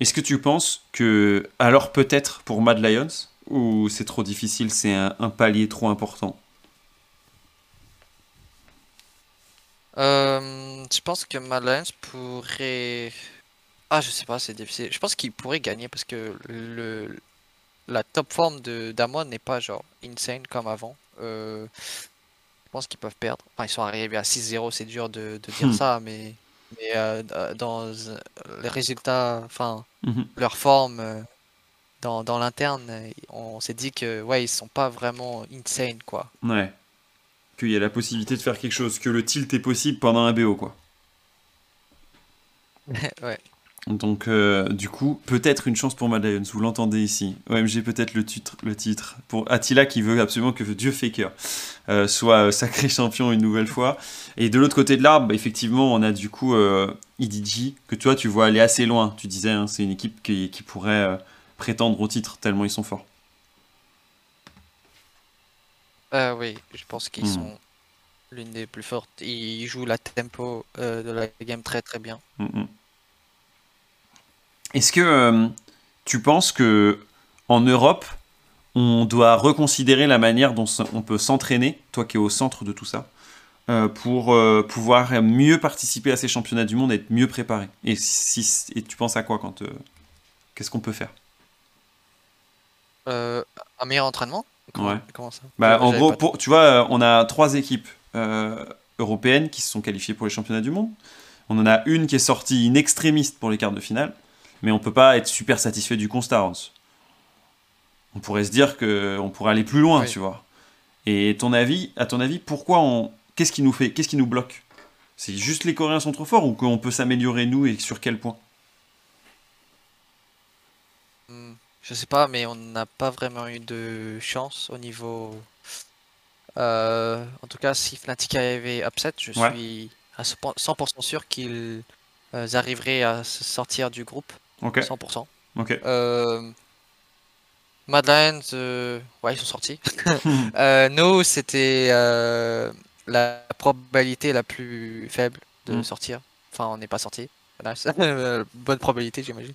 Est-ce que tu penses que, alors peut-être pour Mad Lions, ou c'est trop difficile, c'est un, un palier trop important? Euh, je pense que Malens pourrait. Ah, je sais pas, c'est difficile. Je pense qu'il pourrait gagner parce que le la top forme de Damwon n'est pas genre insane comme avant. Euh, je pense qu'ils peuvent perdre. Enfin, ils sont arrivés à 6-0, c'est dur de, de dire Hmm. ça, mais, mais euh, dans euh, les résultats, enfin, Mhm. leur forme euh, dans, dans l'interne, euh, on s'est dit que ouais, ils sont pas vraiment insane quoi. Ouais. Qu'il y a la possibilité de faire quelque chose, que le tilt est possible pendant un BO, quoi. [laughs] ouais. Donc, euh, du coup, peut-être une chance pour Mad Lions, vous l'entendez ici. OMG, peut-être le titre, le titre. Pour Attila qui veut absolument que Dieu Faker euh, soit euh, sacré [laughs] champion une nouvelle fois. Et de l'autre côté de l'arbre, bah, effectivement, on a du coup euh, EDG, que toi tu vois aller assez loin. Tu disais, hein, c'est une équipe qui, qui pourrait euh, prétendre au titre, tellement ils sont forts. Euh, oui, je pense qu'ils Hmm. sont l'une des plus fortes. Ils jouent la tempo euh, de la game très très bien. Mm, mm. Est-ce que euh, tu penses que en Europe, on doit reconsidérer la manière dont on peut s'entraîner, toi qui es au centre de tout ça, euh, pour pouvoir mieux participer à ces championnats du monde et être mieux préparé? Et, si, et tu penses à quoi quand Qu'est-ce qu'on peut faire? Un meilleur entraînement? Comment, Ouais. comment ça? Bah, en gros, pour, tu vois, euh, on a trois équipes euh, européennes qui se sont qualifiées pour les championnats du monde. On en a une qui est sortie in extrémiste pour les quarts de finale, mais on peut pas être super satisfait du constat. Hans. On pourrait se dire que on pourrait aller plus loin, Oui. tu vois. Et ton avis, à ton avis, pourquoi on, qu'est-ce qui nous fait, qu'est-ce qui nous bloque? C'est juste les Coréens sont trop forts ou qu'on peut s'améliorer nous et sur quel point Hmm, Je sais pas, mais on n'a pas vraiment eu de chance au niveau en tout cas, si Fnatic avait upset, je suis à 100% sûr qu'ils arriveraient à se sortir du groupe. 100%. Ok. Madlands, ouais, ils sont sortis. [laughs] [laughs] nous, c'était la probabilité la plus faible de mm. sortir. Enfin, on n'est pas sorti. [laughs] Bonne probabilité, j'imagine.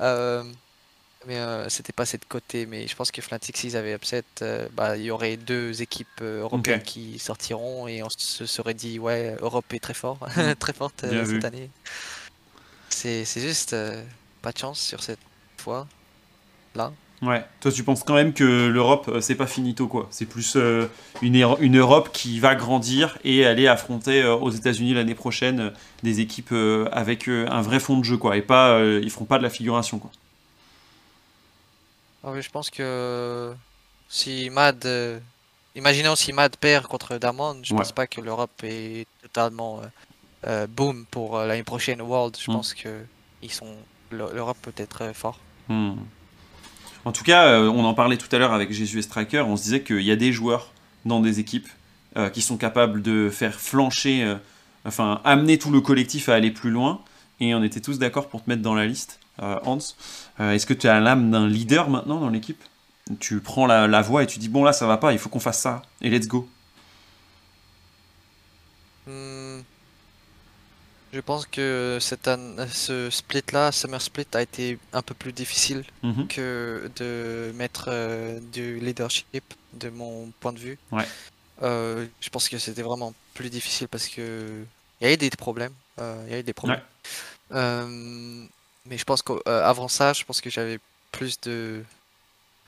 euh, mais euh, c'était pas cette côté. Mais je pense que Fnatic, s'ils avaient upset, euh, bah, il y aurait deux équipes européennes qui sortiront et on se serait dit, ouais, Europe est très fort, mm. [laughs] très forte cette année. C'est juste pas de chance sur cette fois là. Ouais, toi tu penses quand même que l'Europe euh, c'est pas finito quoi. C'est plus euh, une, une, Europe qui va grandir et aller affronter euh, aux États-Unis l'année prochaine des équipes avec un vrai fond de jeu quoi. Et pas, ils feront pas de la figuration quoi. Ah oui, je pense que si Mad, imaginons si Mad perd contre Damon, je pense pas que l'Europe est totalement boom pour l'année prochaine World. Je hmm. pense que ils sont l'Europe peut être fort. Hmm. En tout cas, euh, on en parlait tout à l'heure avec Jésus Striker, on se disait qu'il y a des joueurs dans des équipes euh, qui sont capables de faire flancher, euh, enfin amener tout le collectif à aller plus loin. Et on était tous d'accord pour te mettre dans la liste, Hans. Est-ce que tu as l'âme d'un leader maintenant dans l'équipe? Tu prends la, voix et tu dis bon là ça va pas, il faut qu'on fasse ça et let's go. Hmm. Je pense que cette ce split-là, Summer Split, a été un peu plus difficile mhm. que de mettre euh, du leadership de mon point de vue. Ouais. Euh, je pense que c'était vraiment plus difficile parce que il y a eu des problèmes. Euh, il y a eu des problèmes. Mais je pense qu'avant ça, je pense que j'avais plus de.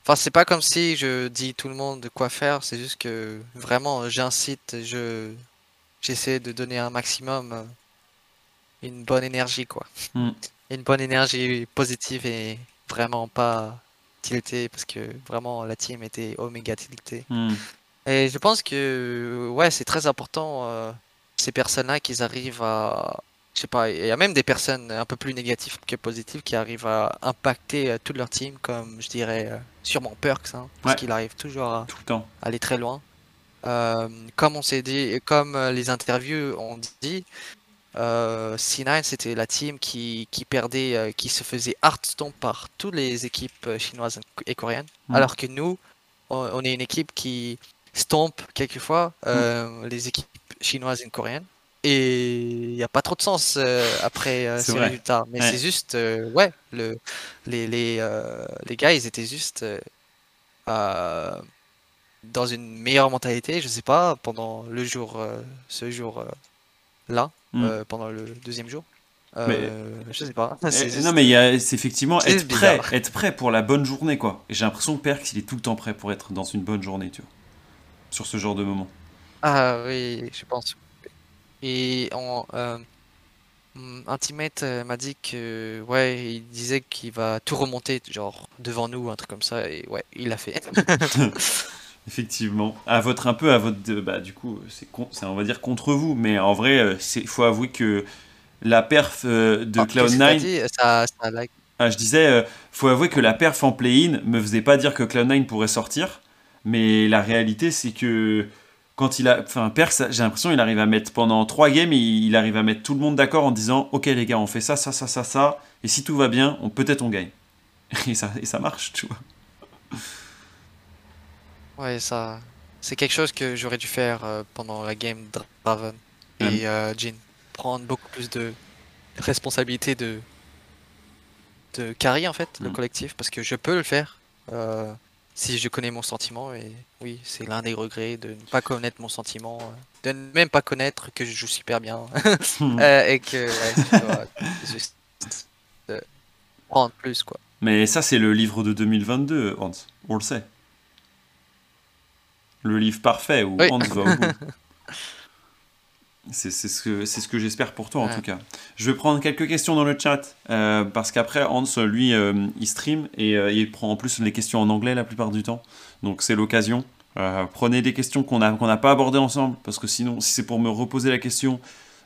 Enfin, c'est pas comme si je dis tout le monde de quoi faire. C'est juste que vraiment, j'incite, je j'essaie de donner un maximum une bonne énergie, quoi. Hmm. [laughs] Une bonne énergie positive et vraiment pas tiltée, parce que vraiment la team était oméga tiltée. Hmm. Et je pense que, ouais, c'est très important, euh, ces personnes-là, qu'ils arrivent à. Je sais pas, il y a même des personnes un peu plus négatives que positives qui arrivent à impacter euh, toute leur team, comme je dirais euh, sûrement Perks, hein, parce qu'il arrive toujours à Tout le temps. aller très loin. comme on s'est dit, comme les interviews ont dit, euh, C9 c'était la team qui, qui perdait, euh, qui se faisait stomp par toutes les équipes euh, chinoises et coréennes, mm. alors que nous, on, est une équipe qui stomp quelquefois mm. les équipes chinoises et coréennes. Et il n'y a pas trop de sens après ces résultats. Mais c'est juste, ouais, le, les, les, les gars, ils étaient juste dans une meilleure mentalité, je sais pas, pendant le jour, ce jour là. Hmm. Euh, pendant le deuxième jour. Euh, mais, je sais pas. [laughs] Eh, non, mais c'est effectivement être prêt, être prêt pour la bonne journée, quoi. Et j'ai l'impression que Perks, il est tout le temps prêt pour être dans une bonne journée, tu vois. Sur ce genre de moment. Ah oui, je pense. Et en, euh, Intimate m'a dit que, ouais, il disait qu'il va tout remonter, genre, devant nous, un truc comme ça, et ouais, il l'a fait. [laughs] Effectivement. À votre un peu à votre bah du coup c'est on va dire contre vous mais en vrai euh, il faut avouer que la perf euh, de ah, Cloud9 ça, ah, je disais euh, faut avouer que la perf en play-in me faisait pas dire que Cloud9 pourrait sortir mais la réalité c'est que quand il a enfin Perf j'ai l'impression il arrive à mettre pendant trois games il, il arrive à mettre tout le monde d'accord en disant OK les gars on fait ça ça ça ça ça et si tout va bien on peut-être on gagne [laughs] et ça et ça marche tu vois Ouais, ça. C'est quelque chose que j'aurais dû faire euh, pendant la game Draven et euh, Jin. Prendre beaucoup plus de responsabilité de de carry en fait, le mm. collectif, parce que je peux le faire euh, si je connais mon sentiment. Et oui, c'est l'un des regrets de ne pas connaître mon sentiment, de ne même pas connaître que je joue super bien mm. [laughs] et que ouais, juste prendre plus quoi. Mais ça, c'est le livre de 2022, Hans. On le sait le livre parfait où Hans va au bout. [laughs] C'est ce que, ce que j'espère pour toi en tout cas. Je vais prendre quelques questions dans le chat euh, parce qu'après Hans, lui, euh, il stream et euh, il prend en plus les questions en anglais la plupart du temps. Donc c'est l'occasion. prenez des questions qu'on n'a pas abordées ensemble parce que sinon, si c'est pour me reposer la question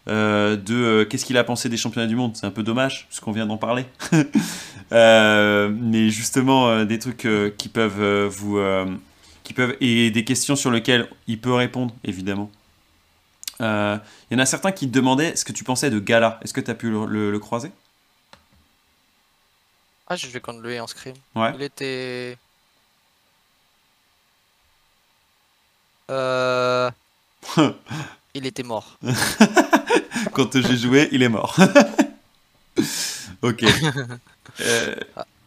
de qu'est-ce qu'il a pensé des championnats du monde, c'est un peu dommage puisqu'on vient d'en parler. [laughs] mais justement, des trucs qui peuvent vous qui peuvent et des questions sur lesquelles il peut répondre, évidemment. Euh, Il y en a certains qui te demandaient ce que tu pensais de Gala. Est-ce que tu as pu le, le- le croiser? Ah, je vais contre lui en scrim. Ouais. Il était. Euh... [laughs] il était mort. [laughs] Quand j'ai joué, il est mort. [laughs] ok. Euh,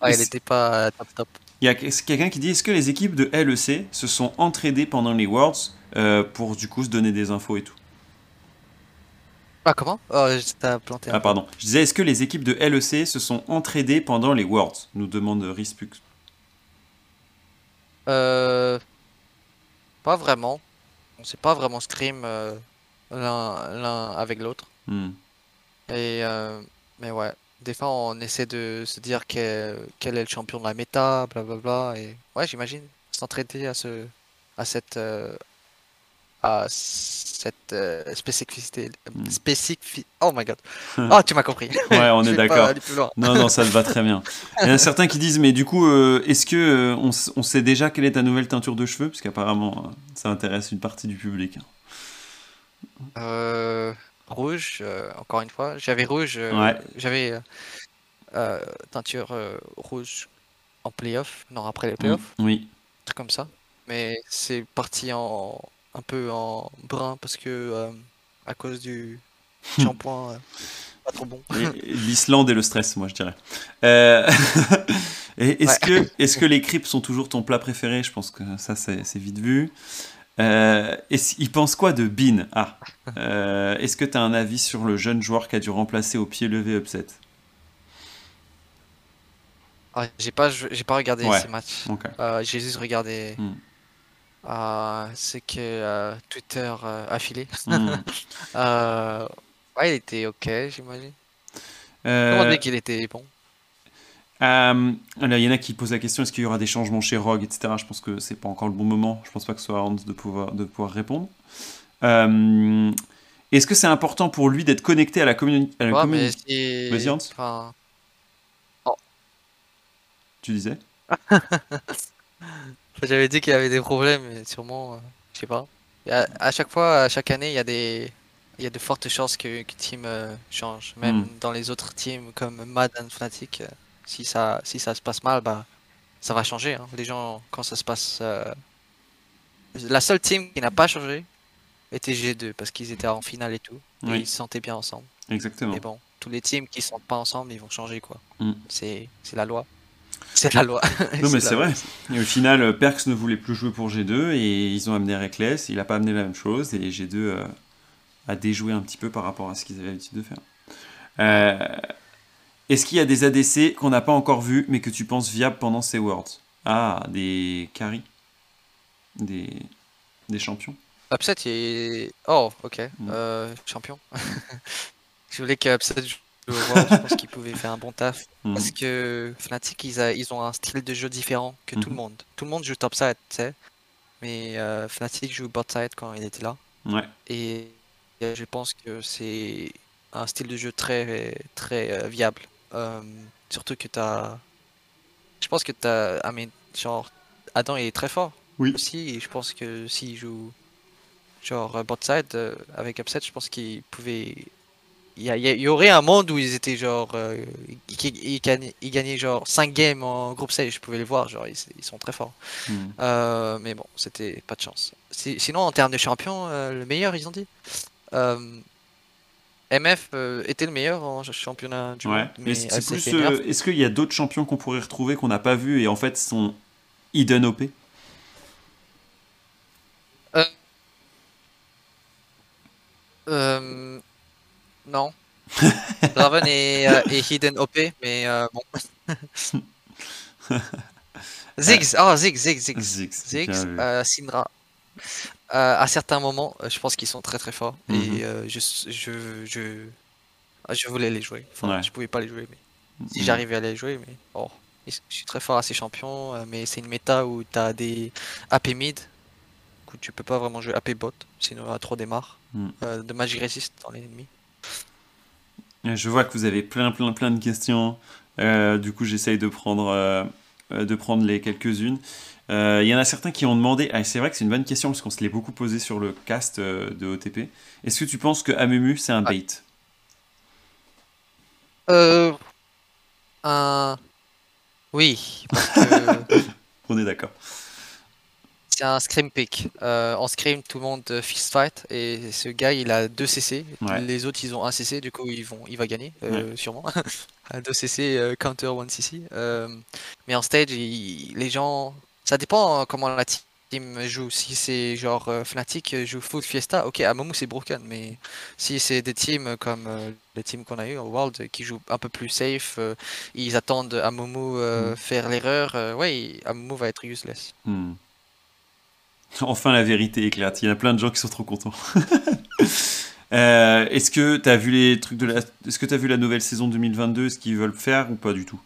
Ah, il Est-ce- était pas top top. Il y a quelqu'un qui dit est-ce que les équipes de LEC se sont entraidées pendant les Worlds euh, pour du coup se donner des infos et tout? Ah, comment? Oh, t'as planté. un Ah pardon. Je disais est-ce que les équipes de LEC se sont entraidées pendant les Worlds? Nous demande Rispux. Euh, pas vraiment. On sait pas vraiment scrim euh, l'un avec l'autre. Hmm. Et euh, mais ouais, des fois on essaie de se dire quel, quel est le champion de la méta, blablabla. Et ouais, j'imagine s'entraider à ce à cette euh, à cette euh, spécificité spécifi- Oh my god. Oh, [laughs] tu m'as compris. Ouais, on [laughs] est d'accord. Non, non, ça te va très bien. Il y en a certains qui disent, mais du coup, euh, est-ce que euh, on, sait déjà quelle est ta nouvelle teinture de cheveux? Parce qu'apparemment, euh, ça intéresse une partie du public. hein. Rouge, encore une fois. J'avais rouge, Ouais. j'avais teinture rouge en playoff, non après les Hmm. playoffs, Oui. un truc comme ça. Mais c'est parti en un peu en brun parce que euh, à cause du [laughs] shampoing euh, pas trop bon. [laughs] L'Islande et le stress, moi, je dirais. Euh, [laughs] est-ce que, est que les crêpes sont toujours ton plat préféré? Je pense que ça, c'est vite vu. Euh, il pense quoi de Bean? Ah. Est-ce que tu as un avis sur le jeune joueur qui a dû remplacer au pied levé upset? Ah, j'ai pas pas regardé Ouais. ces matchs. J'ai juste regardé Hmm. Euh, ce que euh, Twitter euh, a filé. Hmm. [laughs] Euh, ouais, il était ok, j'imagine. Euh, On dit qu'il était bon? Là, il y en a qui posent la question est-ce qu'il y aura des changements chez Rogue, etc. Je pense que c'est pas encore le bon moment. Je pense pas que ce soit à Hans de pouvoir, de pouvoir répondre. Est-ce que c'est important pour lui d'être connecté à la, communi- à la Ouais, communauté? Vas-y, Hans. Enfin, Tu disais? [laughs] j'avais dit qu'il y avait des problèmes, mais sûrement, euh, je sais pas. À, à chaque fois, à chaque année, il y a des, il y a de fortes chances que, que team euh, change. Même Hmm. dans les autres teams comme Mad and Fnatic, euh, si ça, si ça se passe mal, bah, ça va changer. hein. Les gens, quand ça se passe, euh, la seule team qui n'a pas changé était G2 parce qu'ils étaient en finale et tout, et ils se sentaient bien ensemble. Exactement. Mais bon, tous les teams qui sont pas ensemble, ils vont changer quoi. Mm. C'est, c'est la loi. C'est la loi. Non, [laughs] mais c'est vrai. Et au final, euh, Perks ne voulait plus jouer pour G2 et ils ont amené Reckless. Il a pas amené la même chose et G2 euh, a déjoué un petit peu par rapport à ce qu'ils avaient l'habitude de faire. Euh, Est-ce qu'il y a des ADC qu'on n'a pas encore vus mais que tu penses viables pendant ces Worlds? Ah, des carries Des, des champions Upset, il est... Oh, ok. Mm. Euh, champion. [laughs] Je voulais que Upset je pense qu'il pouvait faire un bon taf. Mhm. Parce que Fnatic, ils, a- ils ont un style de jeu différent que tout Mhm. le monde. Tout le monde joue topside, tu sais. Mais euh, Fnatic joue botside quand il était là. Ouais. Et je pense que c'est un style de jeu très, très euh, viable. Euh, surtout que tu as. Je pense que tu as. Ah, mais genre, Adam il est très fort Oui. aussi. Et je pense que s'il joue genre botside euh, avec Upset, je pense qu'il pouvait. Il y, aurait un monde où ils étaient genre. euh, ils, ils- ils gagnaient, genre 5 games en groupe stage. Je pouvais les voir, genre ils, ils sont très forts. Mhm. Euh, mais bon, c'était pas de chance. Si- sinon, en termes de champion, euh, le meilleur, ils ont dit. MF était le meilleur en ch- championnat du Ouais. monde, Est-ce qu'il y a d'autres champions qu'on pourrait retrouver qu'on n'a pas vus et en fait sont hidden OP Euh, non. [laughs] Draven est, euh, est hidden OP, mais euh, bon. [laughs] Ziggs, oh Ziggs, Ziggs, Ziggs. Ziggs. Ziggs, vu. euh, Syndra. Euh, à certains moments, je pense qu'ils sont très très forts. Mhm. Et euh, je, je, je, ah, je voulais les jouer. Enfin, Ouais. je pouvais pas les jouer, mais si Mhm. j'arrivais à les jouer, mais oh, je suis très fort à ces champions. mais c'est une méta où tu as des AP mid. Coup, tu peux pas vraiment jouer AP bot, sinon a trop démarre. Mhm. Euh, de Magic Resist dans les ennemis. Je vois que vous avez plein, plein, plein de questions. Euh, du coup, j'essaye de prendre, euh, euh, de prendre les quelques-unes. Euh, Il y en a certains qui ont demandé, ah, c'est vrai que c'est une bonne question parce qu'on se l'est beaucoup posé sur le cast euh, de OTP. Est-ce que tu penses que Amumu c'est un bait? Euh, un... Oui, parce que [laughs] On est d'accord. C'est un scrim pick. Euh, en scrim, tout le monde euh, fist fight et ce gars, il a 2 CC. Ouais. Les autres, ils ont 1 CC, du coup, ils vont, il va gagner, euh, sûrement. [laughs] 2 CC, counter 1 CC. Mais en stage, il- les gens... Ça dépend hein, comment la team joue. Si c'est genre Fnatic joue full Fiesta, ok, à Momo c'est broken, mais si c'est des teams comme les teams qu'on a eu au World qui jouent un peu plus safe, euh, ils attendent à Momo euh, Mm. faire l'erreur, euh, ouais, Amomo va être useless. Hmm. [laughs] Enfin, la vérité éclate. Il y a plein de gens qui sont trop contents. [laughs] Euh, Est-ce que tu as vu les trucs de la... Est-ce que tu as vu la nouvelle saison 2022 Ce qu'ils veulent faire ou pas du tout?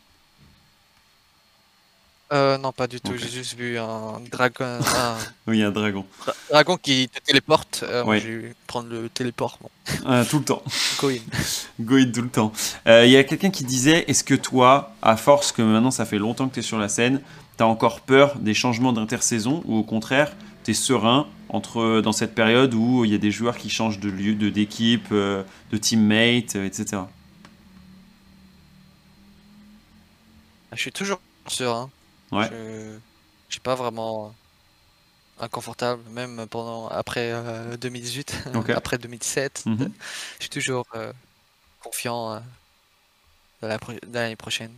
Euh, non, pas du tout. J'ai juste vu un dragon, un [laughs] Oui, un dragon. dra- dragon qui te téléporte. Euh, Ouais. prendre le téléport. Bon, Euh, tout le temps. go in. Go it tout le temps. Euh, Il y a quelqu'un qui disait Est-ce que toi, à force que maintenant ça fait longtemps que tu es sur la scène, tu as encore peur des changements d'intersaison ou au contraire, tu es serein entre, dans cette période où il y a des joueurs qui changent de lieu, de- d'équipe, euh, de teammate, euh, etc. Je suis toujours serein. Ouais. Je, je suis pas vraiment inconfortable, même pendant après euh, 2018, [laughs] Ok. après 2017. Mhm. Je suis toujours euh, confiant euh, de la pro- de l'année prochaine.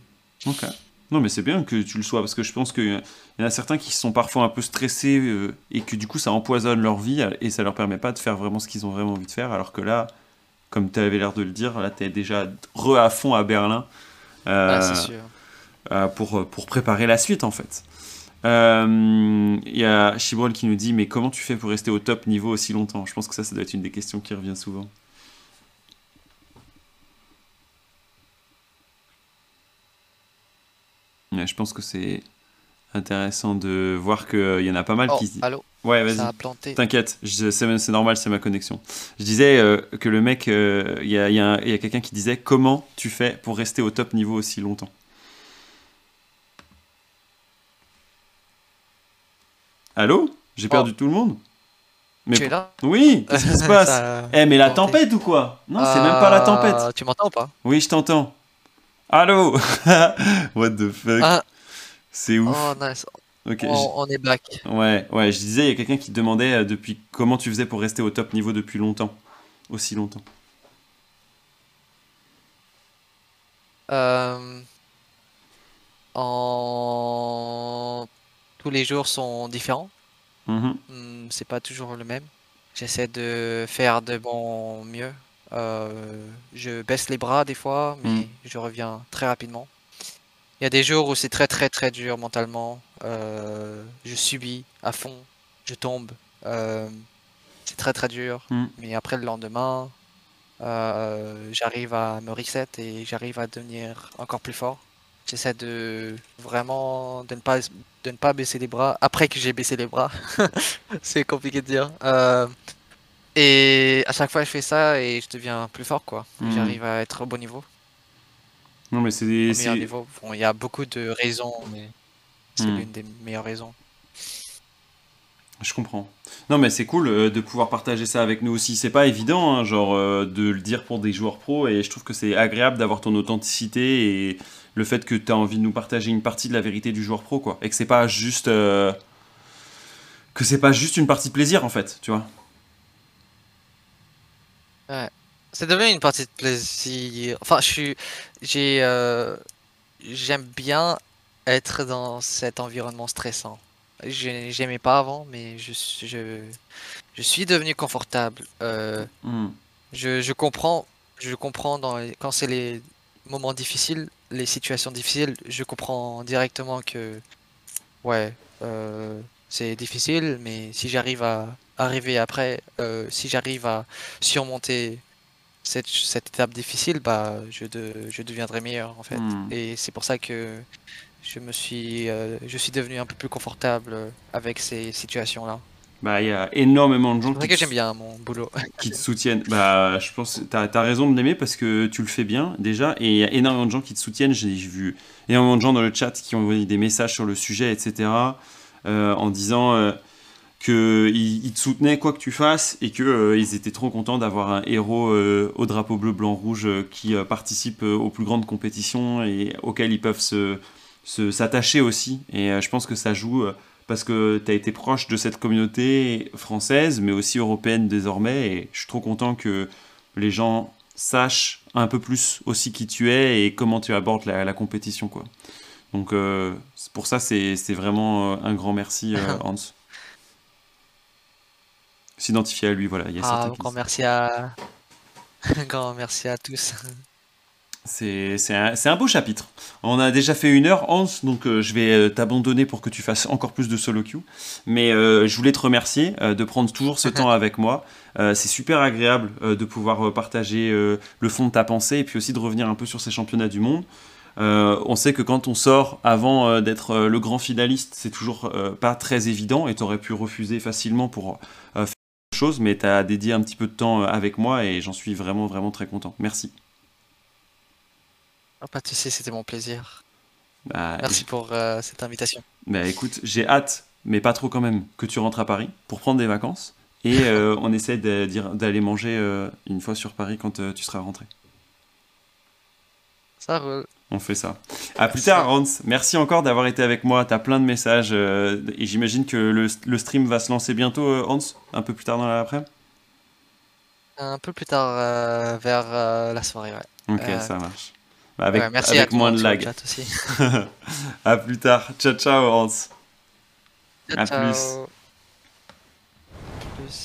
Ok. Non, mais c'est bien que tu le sois, parce que je pense qu'il y en a certains qui sont parfois un peu stressés euh, et que du coup ça empoisonne leur vie et ça leur permet pas de faire vraiment ce qu'ils ont vraiment envie de faire, alors que là, comme tu avais l'air de le dire, là tu es déjà re à fond à Berlin euh, Ah, c'est sûr. euh, pour, pour préparer la suite en fait. Il y a Chibrol qui nous dit Mais comment tu fais pour rester au top niveau aussi longtemps? Je pense que ça, ça doit être une des questions qui revient souvent. Ouais, je pense que c'est intéressant de voir qu'il y en a pas mal Oh, qui. allô, Ouais, vas-y. T'inquiète, c'est normal, c'est ma connexion. Je disais euh, que le mec, euh, il y a, il y a quelqu'un qui disait comment tu fais pour rester au top niveau aussi longtemps? Allô? J'ai Oh. perdu tout le monde? Mais Tu es là? Oui, qu'est-ce qui se [laughs] passe? Eh, mais la tempête ou quoi? Non, c'est même pas la Euh, tempête. Tu m'entends ou pas? Oui, je t'entends. Allô? [laughs] What the fuck? Ah. C'est ouf. Oh nice, on, on est back. Ouais, ouais, je disais, il y a quelqu'un qui te demandait euh, depuis comment tu faisais pour rester au top niveau depuis longtemps. Aussi longtemps. Euh, en... Tous les jours sont différents. Mhm. Hmm, C'est pas toujours le même. J'essaie de faire de mon mieux. Euh, je baisse les bras des fois, mais Mm. je reviens très rapidement. Il y a des jours où c'est très très très dur mentalement. Euh, je subis à fond, je tombe. Euh, c'est très très dur. Mm. Mais après le lendemain, euh, j'arrive à me reset et j'arrive à devenir encore plus fort. J'essaie de vraiment de ne pas de ne pas baisser les bras après que j'ai baissé les bras. [laughs] C'est compliqué de dire. Euh, et à chaque fois, je fais ça et je deviens plus fort, quoi. Mhm. J'arrive à être au bon niveau, Non, mais c'est. c'est- niveau. Bon, il y a beaucoup de raisons, mais c'est Mhm. l'une des meilleures raisons. Je comprends. Non, mais c'est cool euh, de pouvoir partager ça avec nous aussi. C'est pas évident, hein, genre, euh, de le dire pour des joueurs pros, et je trouve que c'est agréable d'avoir ton authenticité et le fait que tu as envie de nous partager une partie de la vérité du joueur pro, quoi. Et que c'est pas juste. euh, que c'est pas juste une partie de plaisir, en fait, tu vois. C'est devenu une partie de plaisir. Enfin, je suis, j'ai, euh, j'aime bien être dans cet environnement stressant. J'ai- J'aimais pas avant, mais je, suis- je, je suis devenu confortable. Euh, Hmm. Je, je comprends, je comprends dans les- quand c'est les moments difficiles, les situations difficiles, je comprends directement que ouais, euh, c'est difficile, mais si j'arrive à arriver après, euh, si j'arrive à surmonter cette, cette étape difficile, bah je, de, je deviendrai meilleur en fait. Hmm. Et c'est pour ça que je me suis, euh, je suis devenu un peu plus confortable euh, avec ces situations-là. Bah, il y a énormément de gens qui que te- j'aime bien mon boulot. [laughs] qui te soutiennent. Bah, je pense que t'as as raison de l'aimer parce que tu le fais bien déjà. Et il y a énormément de gens qui te soutiennent. J'ai j'ai vu énormément de gens dans le chat qui ont envoyé des messages sur le sujet, etc. en disant qu'ils te soutenaient quoi que tu fasses et qu'ils étaient trop contents d'avoir un héros au drapeau bleu, blanc, rouge qui participe aux plus grandes compétitions et auxquelles ils peuvent se s'attacher aussi. Et je pense que ça joue parce que tu as été proche de cette communauté française, mais aussi européenne désormais. Et je suis trop content que les gens sachent un peu plus aussi qui tu es et comment tu abordes la, compétition. Quoi. Donc euh, pour ça, c'est vraiment euh, un grand merci, euh, [laughs] Hans. S'identifier à lui, voilà. Il y a ah, merci à... un [laughs] grand merci à tous. C'est un, un, beau chapitre. On a déjà fait une heure, Hans, donc euh, je vais euh, t'abandonner pour que tu fasses encore plus de solo queue. Mais euh, je voulais te remercier de prendre toujours ce [laughs] temps avec moi. c'est super agréable de pouvoir partager le fond de ta pensée et puis aussi de revenir un peu sur ces championnats du monde. on sait que quand on sort avant d'être le grand finaliste, c'est toujours pas très évident et tu aurais pu refuser facilement pour faire quelque chose, mais tu as dédié un petit peu de temps avec moi et j'en suis vraiment, vraiment très content. Merci. Oh, pas de soucis, c'était mon plaisir. Bah, Merci pour euh, cette invitation. Bah écoute, j'ai hâte, mais pas trop quand même, que tu rentres à Paris pour prendre des vacances. Et [laughs] euh, on essaie d'aller manger euh, une fois sur Paris quand tu seras rentré. Ça roule. On fait ça. À plus tard, Hans. Merci encore d'avoir été avec moi. Tu as plein de messages. et j'imagine que le, stream va se lancer bientôt, Hans Un peu plus tard dans l'après-midi Un peu plus tard, vers la soirée, ouais. Ok, ça marche. Avec, avec moins de lag. Aussi. [laughs] à plus tard. Ciao, ciao, Hans. Ciao, à plus. plus.